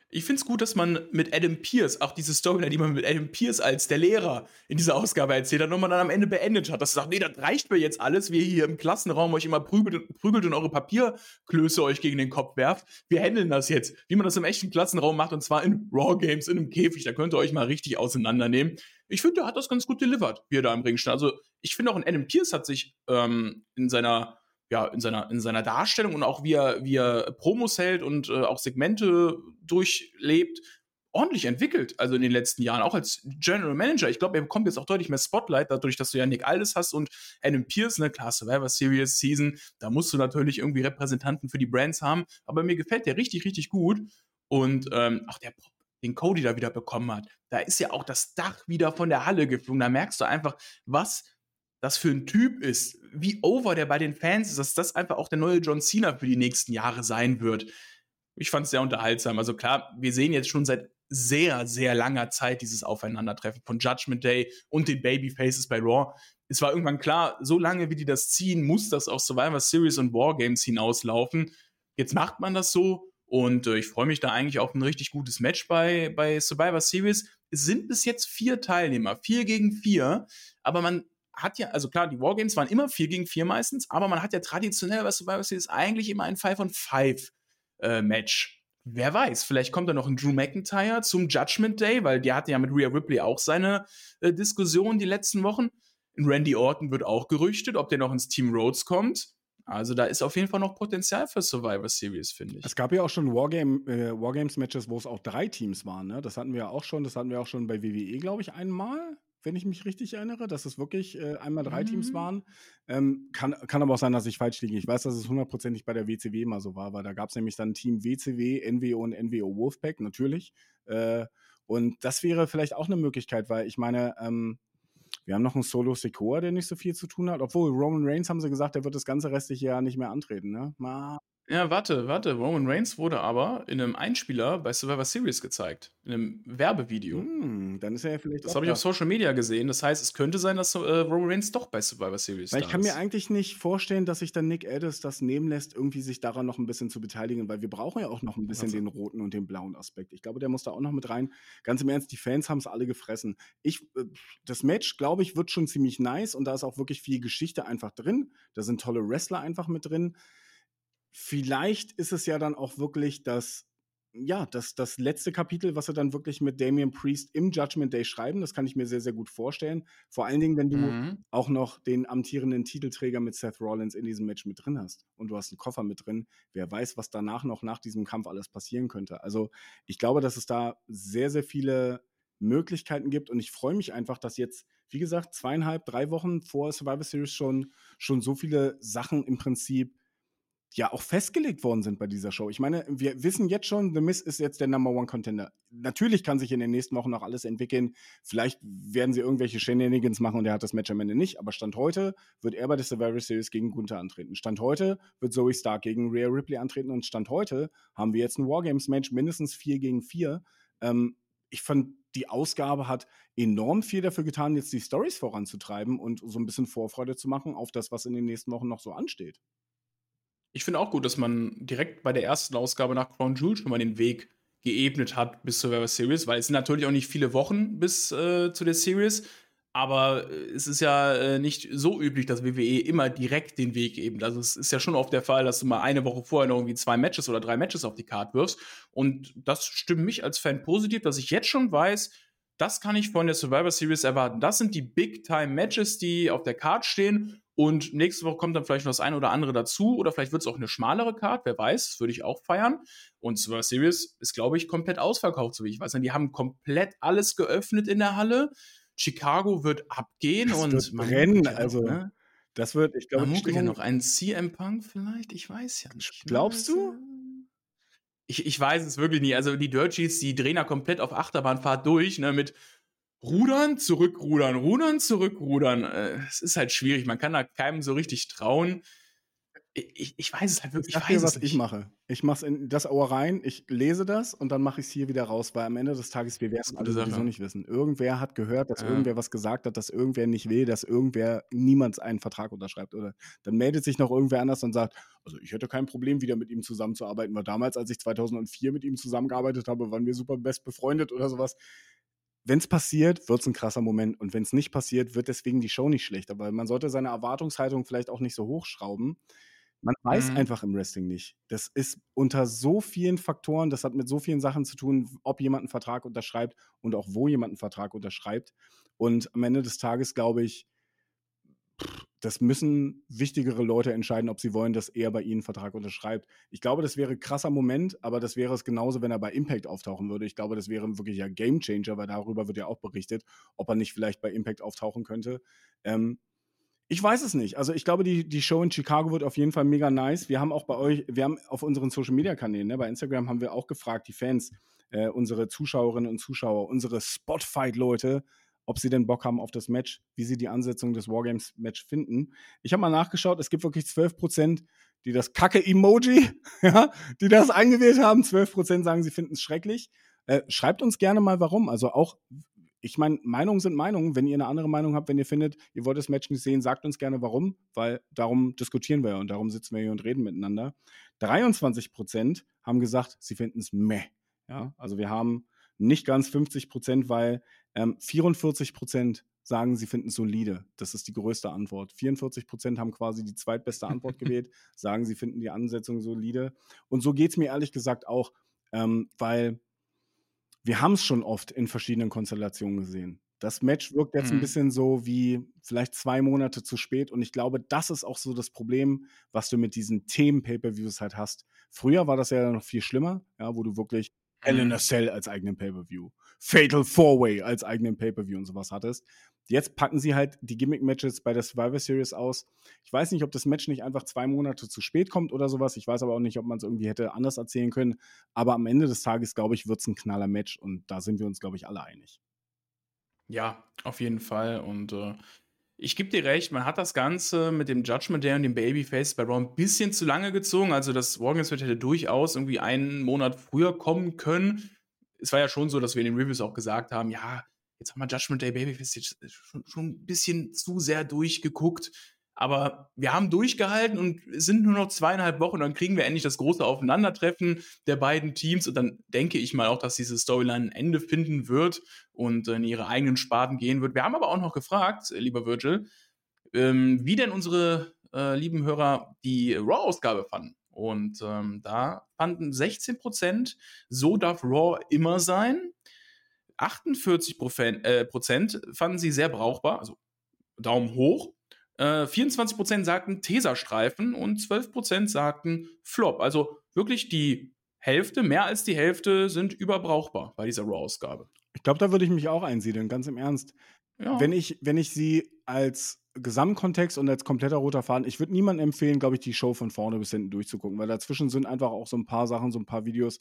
C: Ich finde es gut, dass man mit Adam Pierce, auch diese Storyline, die man mit Adam Pierce als der Lehrer in dieser Ausgabe erzählt hat, nochmal dann am Ende beendet hat. Dass er sagt, nee, das reicht mir jetzt alles, wie ihr hier im Klassenraum euch immer prügelt, prügelt und eure Papierklöße euch gegen den Kopf werft. Wir handeln das jetzt, wie man das im echten Klassenraum macht, und zwar in Raw Games, in einem Käfig. Da könnt ihr euch mal richtig auseinandernehmen. Ich finde, der hat das ganz gut delivered, wie er da im Ring stand. Also, ich finde auch, ein Adam Pierce hat sich ähm, in seiner ja, in seiner, in seiner Darstellung und auch wie er, wie er Promos hält und äh, auch Segmente durchlebt, ordentlich entwickelt. Also in den letzten Jahren, auch als General Manager. Ich glaube, er bekommt jetzt auch deutlich mehr Spotlight, dadurch, dass du ja Nick Aldis hast und Adam Pierce, ne, klar, Survivor Series Season. Da musst du natürlich irgendwie Repräsentanten für die Brands haben. Aber mir gefällt der richtig, richtig gut. Und ähm, auch der Pop den Cody da wieder bekommen hat, da ist ja auch das Dach wieder von der Halle geflogen. Da merkst du einfach, was das für ein Typ ist, wie over der bei den Fans ist, dass das einfach auch der neue John Cena für die nächsten Jahre sein wird. Ich fand es sehr unterhaltsam. Also klar, wir sehen jetzt schon seit sehr, sehr langer Zeit dieses Aufeinandertreffen von Judgment Day und den Babyfaces bei Raw. Es war irgendwann klar, so lange wie die das ziehen, muss das auf Survivor Series und Wargames hinauslaufen. Jetzt macht man das so und äh, ich freue mich da eigentlich auf ein richtig gutes Match bei, bei Survivor Series. Es sind bis jetzt vier Teilnehmer, vier gegen vier, aber man hat ja, also klar, die Wargames waren immer 4 gegen 4 meistens, aber man hat ja traditionell bei Survivor Series eigentlich immer ein 5 on 5 äh, Match. Wer weiß, vielleicht kommt da noch ein Drew McIntyre zum Judgment Day, weil der hatte ja mit Rhea Ripley auch seine äh, Diskussion die letzten Wochen. Ein Randy Orton wird auch gerüchtet, ob der noch ins Team Rhodes kommt. Also da ist auf jeden Fall noch Potenzial für Survivor Series, finde ich.
B: Es gab ja auch schon Wargame, äh, Wargames-Matches, wo es auch drei Teams waren. Ne? Das hatten wir ja auch schon. Das hatten wir auch schon bei WWE, glaube ich, einmal wenn ich mich richtig erinnere, dass es wirklich äh, einmal drei mhm. Teams waren. Ähm, kann, kann aber auch sein, dass ich falsch liege. Ich weiß, dass es hundertprozentig bei der WCW immer so war, weil da gab es nämlich dann Team WCW, NWO und NWO Wolfpack, natürlich. Äh, Und das wäre vielleicht auch eine Möglichkeit, weil ich meine, ähm, wir haben noch einen Solo Secor, der nicht so viel zu tun hat. Obwohl, Roman Reigns haben sie gesagt, der wird das ganze restliche Jahr nicht mehr antreten, ne? Mal
C: ja, warte, warte. Roman Reigns wurde aber in einem Einspieler bei Survivor Series gezeigt. In einem Werbevideo.
B: Hm, dann ist er ja vielleicht
C: Das habe ich auf Social Media gesehen. Das heißt, es könnte sein, dass äh, Roman Reigns doch bei Survivor Series
B: Weil
C: da
B: ich kann mir eigentlich nicht vorstellen, dass sich dann Nick Aldis das nehmen lässt, irgendwie sich daran noch ein bisschen zu beteiligen, weil wir brauchen ja auch noch ein bisschen
C: Also-
B: den roten und den blauen Aspekt. Ich glaube, der muss da auch noch mit rein. Ganz im Ernst, die Fans haben es alle gefressen. Ich, äh, das Match, glaube ich, wird schon ziemlich nice und da ist auch wirklich viel Geschichte einfach drin. Da sind tolle Wrestler einfach mit drin. Vielleicht ist es ja dann auch wirklich das, ja, das, das letzte Kapitel, was sie dann wirklich mit Damian Priest im Judgment Day schreiben. Das kann ich mir sehr, sehr gut vorstellen. Vor allen Dingen, wenn du
C: Mhm.
B: auch noch den amtierenden Titelträger mit Seth Rollins in diesem Match mit drin hast und du hast einen Koffer mit drin, wer weiß, was danach noch nach diesem Kampf alles passieren könnte. Also ich glaube, dass es da sehr, sehr viele Möglichkeiten gibt und ich freue mich einfach, dass jetzt, wie gesagt, zweieinhalb, drei Wochen vor Survivor Series schon, schon so viele Sachen im Prinzip ja auch festgelegt worden sind bei dieser Show. Ich meine, wir wissen jetzt schon, The Miz ist jetzt der Number One Contender. Natürlich kann sich in den nächsten Wochen noch alles entwickeln. Vielleicht werden sie irgendwelche Shenanigans machen und er hat das Match am Ende nicht. Aber Stand heute wird er bei der Survivor Series gegen Gunther antreten. Stand heute wird Zoe Stark gegen Rhea Ripley antreten und Stand heute haben wir jetzt ein Wargames-Match, mindestens 4 gegen 4. Ähm, ich fand, die Ausgabe hat enorm viel dafür getan, jetzt die Stories voranzutreiben und so ein bisschen Vorfreude zu machen auf das, was in den nächsten Wochen noch so ansteht.
C: Ich finde auch gut, dass man direkt bei der ersten Ausgabe nach Crown Jewel schon mal den Weg geebnet hat bis zur Survivor Series, weil es sind natürlich auch nicht viele Wochen bis äh, zu der Series, aber äh, es ist ja äh, nicht so üblich, dass WWE immer direkt den Weg ebnet. Also es ist ja schon oft der Fall, dass du mal eine Woche vorher noch irgendwie zwei Matches oder drei Matches auf die Karte wirfst und das stimmt mich als Fan positiv, dass ich jetzt schon weiß, das kann ich von der Survivor Series erwarten. Das sind die Big-Time-Matches, die auf der Card stehen. Und nächste Woche kommt dann vielleicht noch das eine oder andere dazu. Oder vielleicht wird es auch eine schmalere Card, wer weiß. Das würde ich auch feiern. Und Survivor Series ist, glaube ich, komplett ausverkauft, so wie ich weiß. Die haben komplett alles geöffnet in der Halle. Chicago wird abgehen
B: Das
C: und
B: wird
C: man
B: brennen,
C: ja
B: also,
C: ne?
B: Das wird, ich glaube,
C: Man ja noch einen CM Punk vielleicht. Ich weiß ja nicht. ne?
B: Glaubst du?
C: Ich, ich weiß es wirklich nicht. Also die Dirt Sheets, die drehen da komplett auf Achterbahnfahrt durch, ne, mit Rudern, zurückrudern, rudern, zurückrudern. Äh, Es ist halt schwierig. Man kann da keinem so richtig trauen. Ich, ich, ich weiß es halt
B: Ich
C: wirklich. Ich
B: dir,
C: weiß
B: was
C: es
B: ich
C: nicht.
B: mache. Ich mache es in das Ohr rein, ich lese das und dann mache ich es hier wieder raus, weil am Ende des Tages, wir werden es alle sowieso nicht wissen. Irgendwer hat gehört, dass
C: Ja.
B: irgendwer was gesagt hat, dass irgendwer nicht will, dass irgendwer niemals einen Vertrag unterschreibt. Oder dann meldet sich noch irgendwer anders und sagt, also ich hätte kein Problem, wieder mit ihm zusammenzuarbeiten, weil damals, als ich 2004 mit ihm zusammengearbeitet habe, waren wir super best befreundet oder sowas. Wenn es passiert, wird es ein krasser Moment. Und wenn es nicht passiert, wird deswegen die Show nicht schlechter, weil man sollte seine Erwartungshaltung vielleicht auch nicht so hochschrauben. Man weiß
C: Mhm.
B: einfach im Wrestling nicht. Das ist unter so vielen Faktoren, das hat mit so vielen Sachen zu tun, ob jemand einen Vertrag unterschreibt und auch wo jemand einen Vertrag unterschreibt. Und am Ende des Tages glaube ich, das müssen wichtigere Leute entscheiden, ob sie wollen, dass er bei ihnen einen Vertrag unterschreibt. Ich glaube, das wäre ein krasser Moment, aber das wäre es genauso, wenn er bei Impact auftauchen würde. Ich glaube, das wäre wirklich ein Game Changer, weil darüber wird ja auch berichtet, ob er nicht vielleicht bei Impact auftauchen könnte. Ähm, ich weiß es nicht. Also ich glaube, die, die Show in Chicago wird auf jeden Fall mega nice. Wir haben auch bei euch, wir haben auf unseren Social Media Kanälen, ne, bei Instagram haben wir auch gefragt, die Fans, äh, unsere Zuschauerinnen und Zuschauer, unsere Spotfight-Leute, ob sie denn Bock haben auf das Match, wie sie die Ansetzung des Wargames-Match finden. Ich habe mal nachgeschaut, es gibt wirklich 12%, die das Kacke-Emoji, ja, die das eingewählt haben. 12% sagen, sie finden es schrecklich. Äh, schreibt uns gerne mal, warum. Also auch ich meine, Meinungen sind Meinungen. Wenn ihr eine andere Meinung habt, wenn ihr findet, ihr wollt das Match nicht sehen, sagt uns gerne warum, weil darum diskutieren wir ja und darum sitzen wir hier und reden miteinander. 23 Prozent haben gesagt, sie finden es meh. Ja, also wir haben nicht ganz 50 Prozent, weil ähm, 44 Prozent sagen, sie finden es solide. Das ist die größte Antwort. 44 Prozent haben quasi die zweitbeste Antwort gewählt, sagen, sie finden die Ansetzung solide. Und so geht es mir ehrlich gesagt auch, ähm, weil wir haben es schon oft in verschiedenen Konstellationen gesehen. Das Match wirkt jetzt ein
C: Mhm.
B: bisschen so wie vielleicht zwei Monate zu spät. Und ich glaube, das ist auch so das Problem, was du mit diesen Themen-Pay-Per-Views halt hast. Früher war das ja noch viel schlimmer, ja, wo du wirklich Hell in a
C: Mhm.
B: Cell als eigenen Pay-Per-View, Fatal Four-Way als eigenen Pay-Per-View und sowas hattest. Jetzt packen sie halt die Gimmick-Matches bei der Survivor Series aus. Ich weiß nicht, ob das Match nicht einfach zwei Monate zu spät kommt oder sowas. Ich weiß aber auch nicht, ob man es irgendwie hätte anders erzählen können. Aber am Ende des Tages, glaube ich, wird es ein knaller Match und da sind wir uns, glaube ich, alle einig.
C: Ja, auf jeden Fall. Und äh, ich gebe dir recht, man hat das Ganze mit dem Judgment Day und dem Babyface bei Raw ein bisschen zu lange gezogen. Also das Wargames hätte durchaus irgendwie einen Monat früher kommen können. Es war ja schon so, dass wir in den Reviews auch gesagt haben, ja, jetzt haben wir Judgment Day Babyface jetzt schon, schon ein bisschen zu sehr durchgeguckt. Aber wir haben durchgehalten und sind nur noch zweieinhalb Wochen, dann kriegen wir endlich das große Aufeinandertreffen der beiden Teams und dann denke ich mal auch, dass diese Storyline ein Ende finden wird und in ihre eigenen Sparten gehen wird. Wir haben aber auch noch gefragt, lieber Virgil, ähm, wie denn unsere äh, lieben Hörer die Raw-Ausgabe fanden. Und ähm, da fanden 16 Prozent, so darf Raw immer sein. 48 äh, Prozent fanden sie sehr brauchbar, also Daumen hoch. Äh, 24% sagten Tesastreifen und 12% sagten Flop. Also wirklich die Hälfte, mehr als die Hälfte sind überbrauchbar bei dieser Raw-Ausgabe.
B: Ich glaube, da würde ich mich auch einsiedeln, ganz im Ernst. Ja. Wenn, ich, wenn ich sie als Gesamtkontext und als kompletter roter Faden, ich würde niemandem empfehlen, glaube ich, die Show von vorne bis hinten durchzugucken, weil dazwischen sind einfach auch so ein paar Sachen, so ein paar Videos,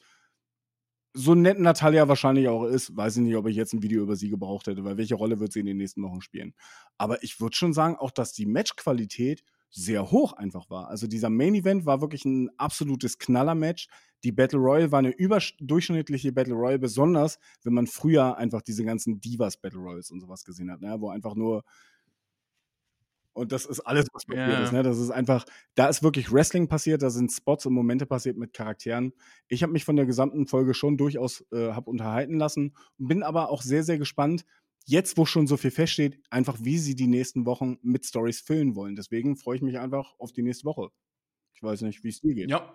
B: so nett Natalia wahrscheinlich auch ist, weiß ich nicht, ob ich jetzt ein Video über sie gebraucht hätte, weil welche Rolle wird sie in den nächsten Wochen spielen. Aber ich würde schon sagen, auch dass die Matchqualität sehr hoch einfach war. Also dieser Main Event war wirklich ein absolutes Knaller-Match. Die Battle Royale war eine überdurchschnittliche Battle Royale, besonders wenn man früher einfach diese ganzen Divas Battle Royals und sowas gesehen hat, ne? wo einfach nur und das ist alles, was passiert ja. ist. Ne? Das ist einfach, da ist wirklich Wrestling passiert, da sind Spots und Momente passiert mit Charakteren. Ich habe mich von der gesamten Folge schon durchaus äh, hab unterhalten lassen bin aber auch sehr, sehr gespannt, jetzt, wo schon so viel feststeht, einfach wie sie die nächsten Wochen mit Stories füllen wollen. Deswegen freue ich mich einfach auf die nächste Woche. Ich weiß nicht, wie es dir geht.
C: Ja.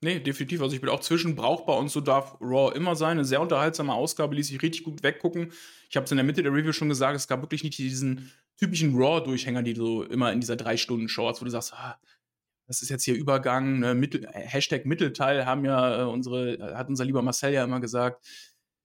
C: Nee, definitiv. Also ich bin auch zwischen brauchbar und so darf Raw immer sein. Eine sehr unterhaltsame Ausgabe, ließ sich richtig gut weggucken. Ich habe es in der Mitte der Review schon gesagt, es gab wirklich nicht diesen typischen Raw-Durchhänger, die du immer in dieser drei Stunden Show hast, wo du sagst, ah, das ist jetzt hier Übergang, ne, Mittel, Hashtag Mittelteil haben ja äh, unsere, äh, hat unser lieber Marcel ja immer gesagt.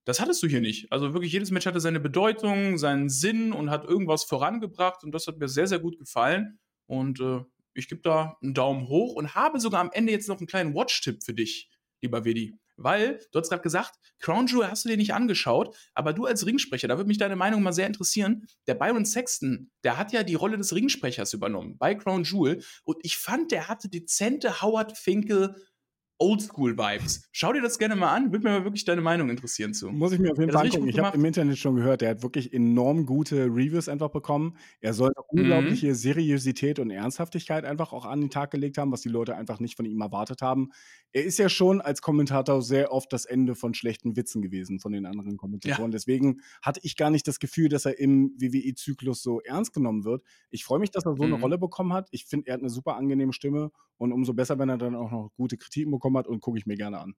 C: Das hattest du hier nicht. Also wirklich jedes Match hatte seine Bedeutung, seinen Sinn und hat irgendwas vorangebracht und das hat mir sehr, sehr gut gefallen. Und äh, ich gebe da einen Daumen hoch und habe sogar am Ende jetzt noch einen kleinen Watch-Tipp für dich, lieber Vidi. Weil, du hast gerade gesagt, Crown Jewel hast du dir nicht angeschaut, aber du als Ringsprecher, da würde mich deine Meinung mal sehr interessieren. Der Byron Sexton, der hat ja die Rolle des Ringsprechers übernommen bei Crown Jewel und ich fand, der hatte dezente Howard Finkel Oldschool-Vibes. Schau dir das gerne mal an, würde mir mal wirklich deine Meinung interessieren zu.
B: Muss ich mir auf jeden Fall angucken. Ich habe im Internet schon gehört, der hat wirklich enorm gute Reviews einfach bekommen. Er soll mhm. unglaubliche Seriosität und Ernsthaftigkeit einfach auch an den Tag gelegt haben, was die Leute einfach nicht von ihm erwartet haben. Er ist ja schon als Kommentator sehr oft das Ende von schlechten Witzen gewesen von den anderen Kommentatoren. Ja. Deswegen hatte ich gar nicht das Gefühl, dass er im WWE-Zyklus so ernst genommen wird. Ich freue mich, dass er so mhm. eine Rolle bekommen hat. Ich finde, er hat eine super angenehme Stimme und umso besser, wenn er dann auch noch gute Kritiken bekommt bekommen hat und gucke ich mir gerne an.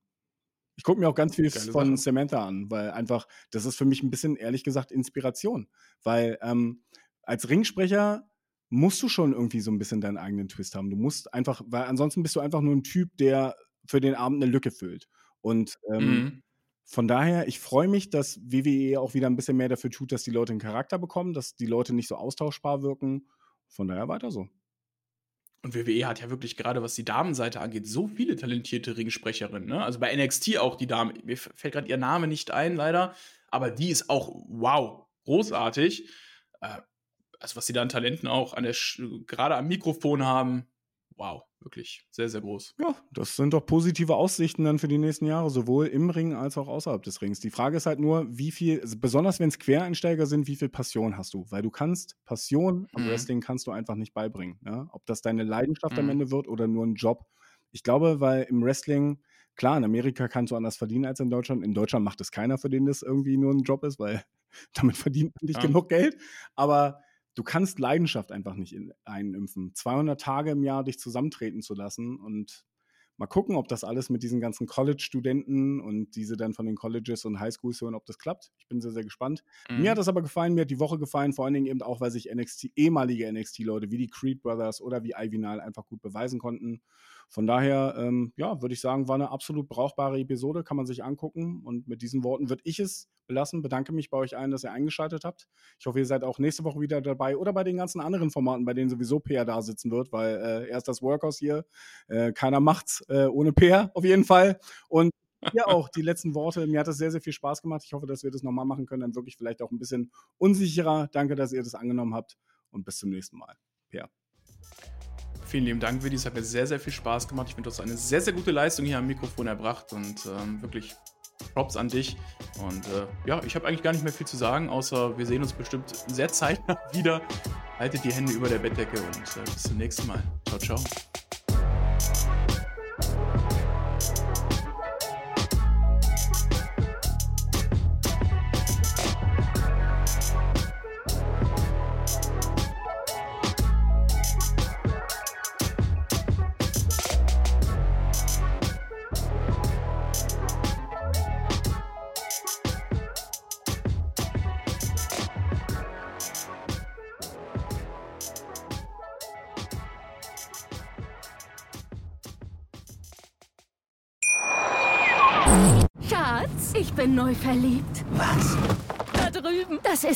B: Ich gucke mir auch ganz viel Geile von Sache. Samantha an, weil einfach, das ist für mich ein bisschen, ehrlich gesagt, Inspiration. Weil ähm, als Ringsprecher musst du schon irgendwie so ein bisschen deinen eigenen Twist haben. Du musst einfach, weil ansonsten bist du einfach nur ein Typ, der für den Abend eine Lücke füllt. Und ähm, mhm. von daher, ich freue mich, dass WWE auch wieder ein bisschen mehr dafür tut, dass die Leute einen Charakter bekommen, dass die Leute nicht so austauschbar wirken. Von daher weiter so.
C: Und WWE hat ja wirklich gerade, was die Damenseite angeht, so viele talentierte Ringsprecherinnen. Ne? Also bei NXT auch die Dame, mir fällt gerade ihr Name nicht ein, leider, aber die ist auch, wow, großartig. Äh, also was sie da an Talenten auch an der, gerade am Mikrofon haben, wow, wirklich sehr, sehr groß.
B: Ja, das sind doch positive Aussichten dann für die nächsten Jahre, sowohl im Ring als auch außerhalb des Rings. Die Frage ist halt nur, wie viel, also besonders wenn es Quereinsteiger sind, wie viel Passion hast du? Weil du kannst, Passion am mhm. Wrestling kannst du einfach nicht beibringen. Ja? Ob das deine Leidenschaft mhm. am Ende wird oder nur ein Job. Ich glaube, weil im Wrestling, klar, in Amerika kannst du anders verdienen als in Deutschland. In Deutschland macht es keiner, für den das irgendwie nur ein Job ist, weil damit verdient man nicht ja. genug Geld. Aber du kannst Leidenschaft einfach nicht in, einimpfen. 200 Tage im Jahr dich zusammentreten zu lassen und mal gucken, ob das alles mit diesen ganzen College-Studenten und diese dann von den Colleges und Highschools hören, ob das klappt. Ich bin sehr, sehr gespannt. Mhm. Mir hat das aber gefallen, mir hat die Woche gefallen, vor allen Dingen eben auch, weil sich NXT, ehemalige NXT-Leute wie die Creed Brothers oder wie Ivinal einfach gut beweisen konnten. Von daher, ähm, ja, würde ich sagen, war eine absolut brauchbare Episode, kann man sich angucken. Und mit diesen Worten würde ich es belassen. Bedanke mich bei euch allen, dass ihr eingeschaltet habt. Ich hoffe, ihr seid auch nächste Woche wieder dabei oder bei den ganzen anderen Formaten, bei denen sowieso Peer da sitzen wird, weil äh, er ist das Workhouse hier. Äh, keiner macht's äh, ohne Peer auf jeden Fall. Und ja auch die letzten Worte. Mir hat es sehr, sehr viel Spaß gemacht. Ich hoffe, dass wir das nochmal machen können. Dann wirklich vielleicht auch ein bisschen unsicherer. Danke, dass ihr das angenommen habt und bis zum nächsten Mal. Peer.
C: Vielen lieben Dank, Willi. Es hat mir sehr, sehr viel Spaß gemacht. Ich finde, du hast eine sehr, sehr gute Leistung hier am Mikrofon erbracht und ähm, wirklich Props an dich. Und äh, ja, ich habe eigentlich gar nicht mehr viel zu sagen, außer wir sehen uns bestimmt sehr zeitnah wieder. Haltet die Hände über der Bettdecke und äh, bis zum nächsten Mal. Ciao, ciao.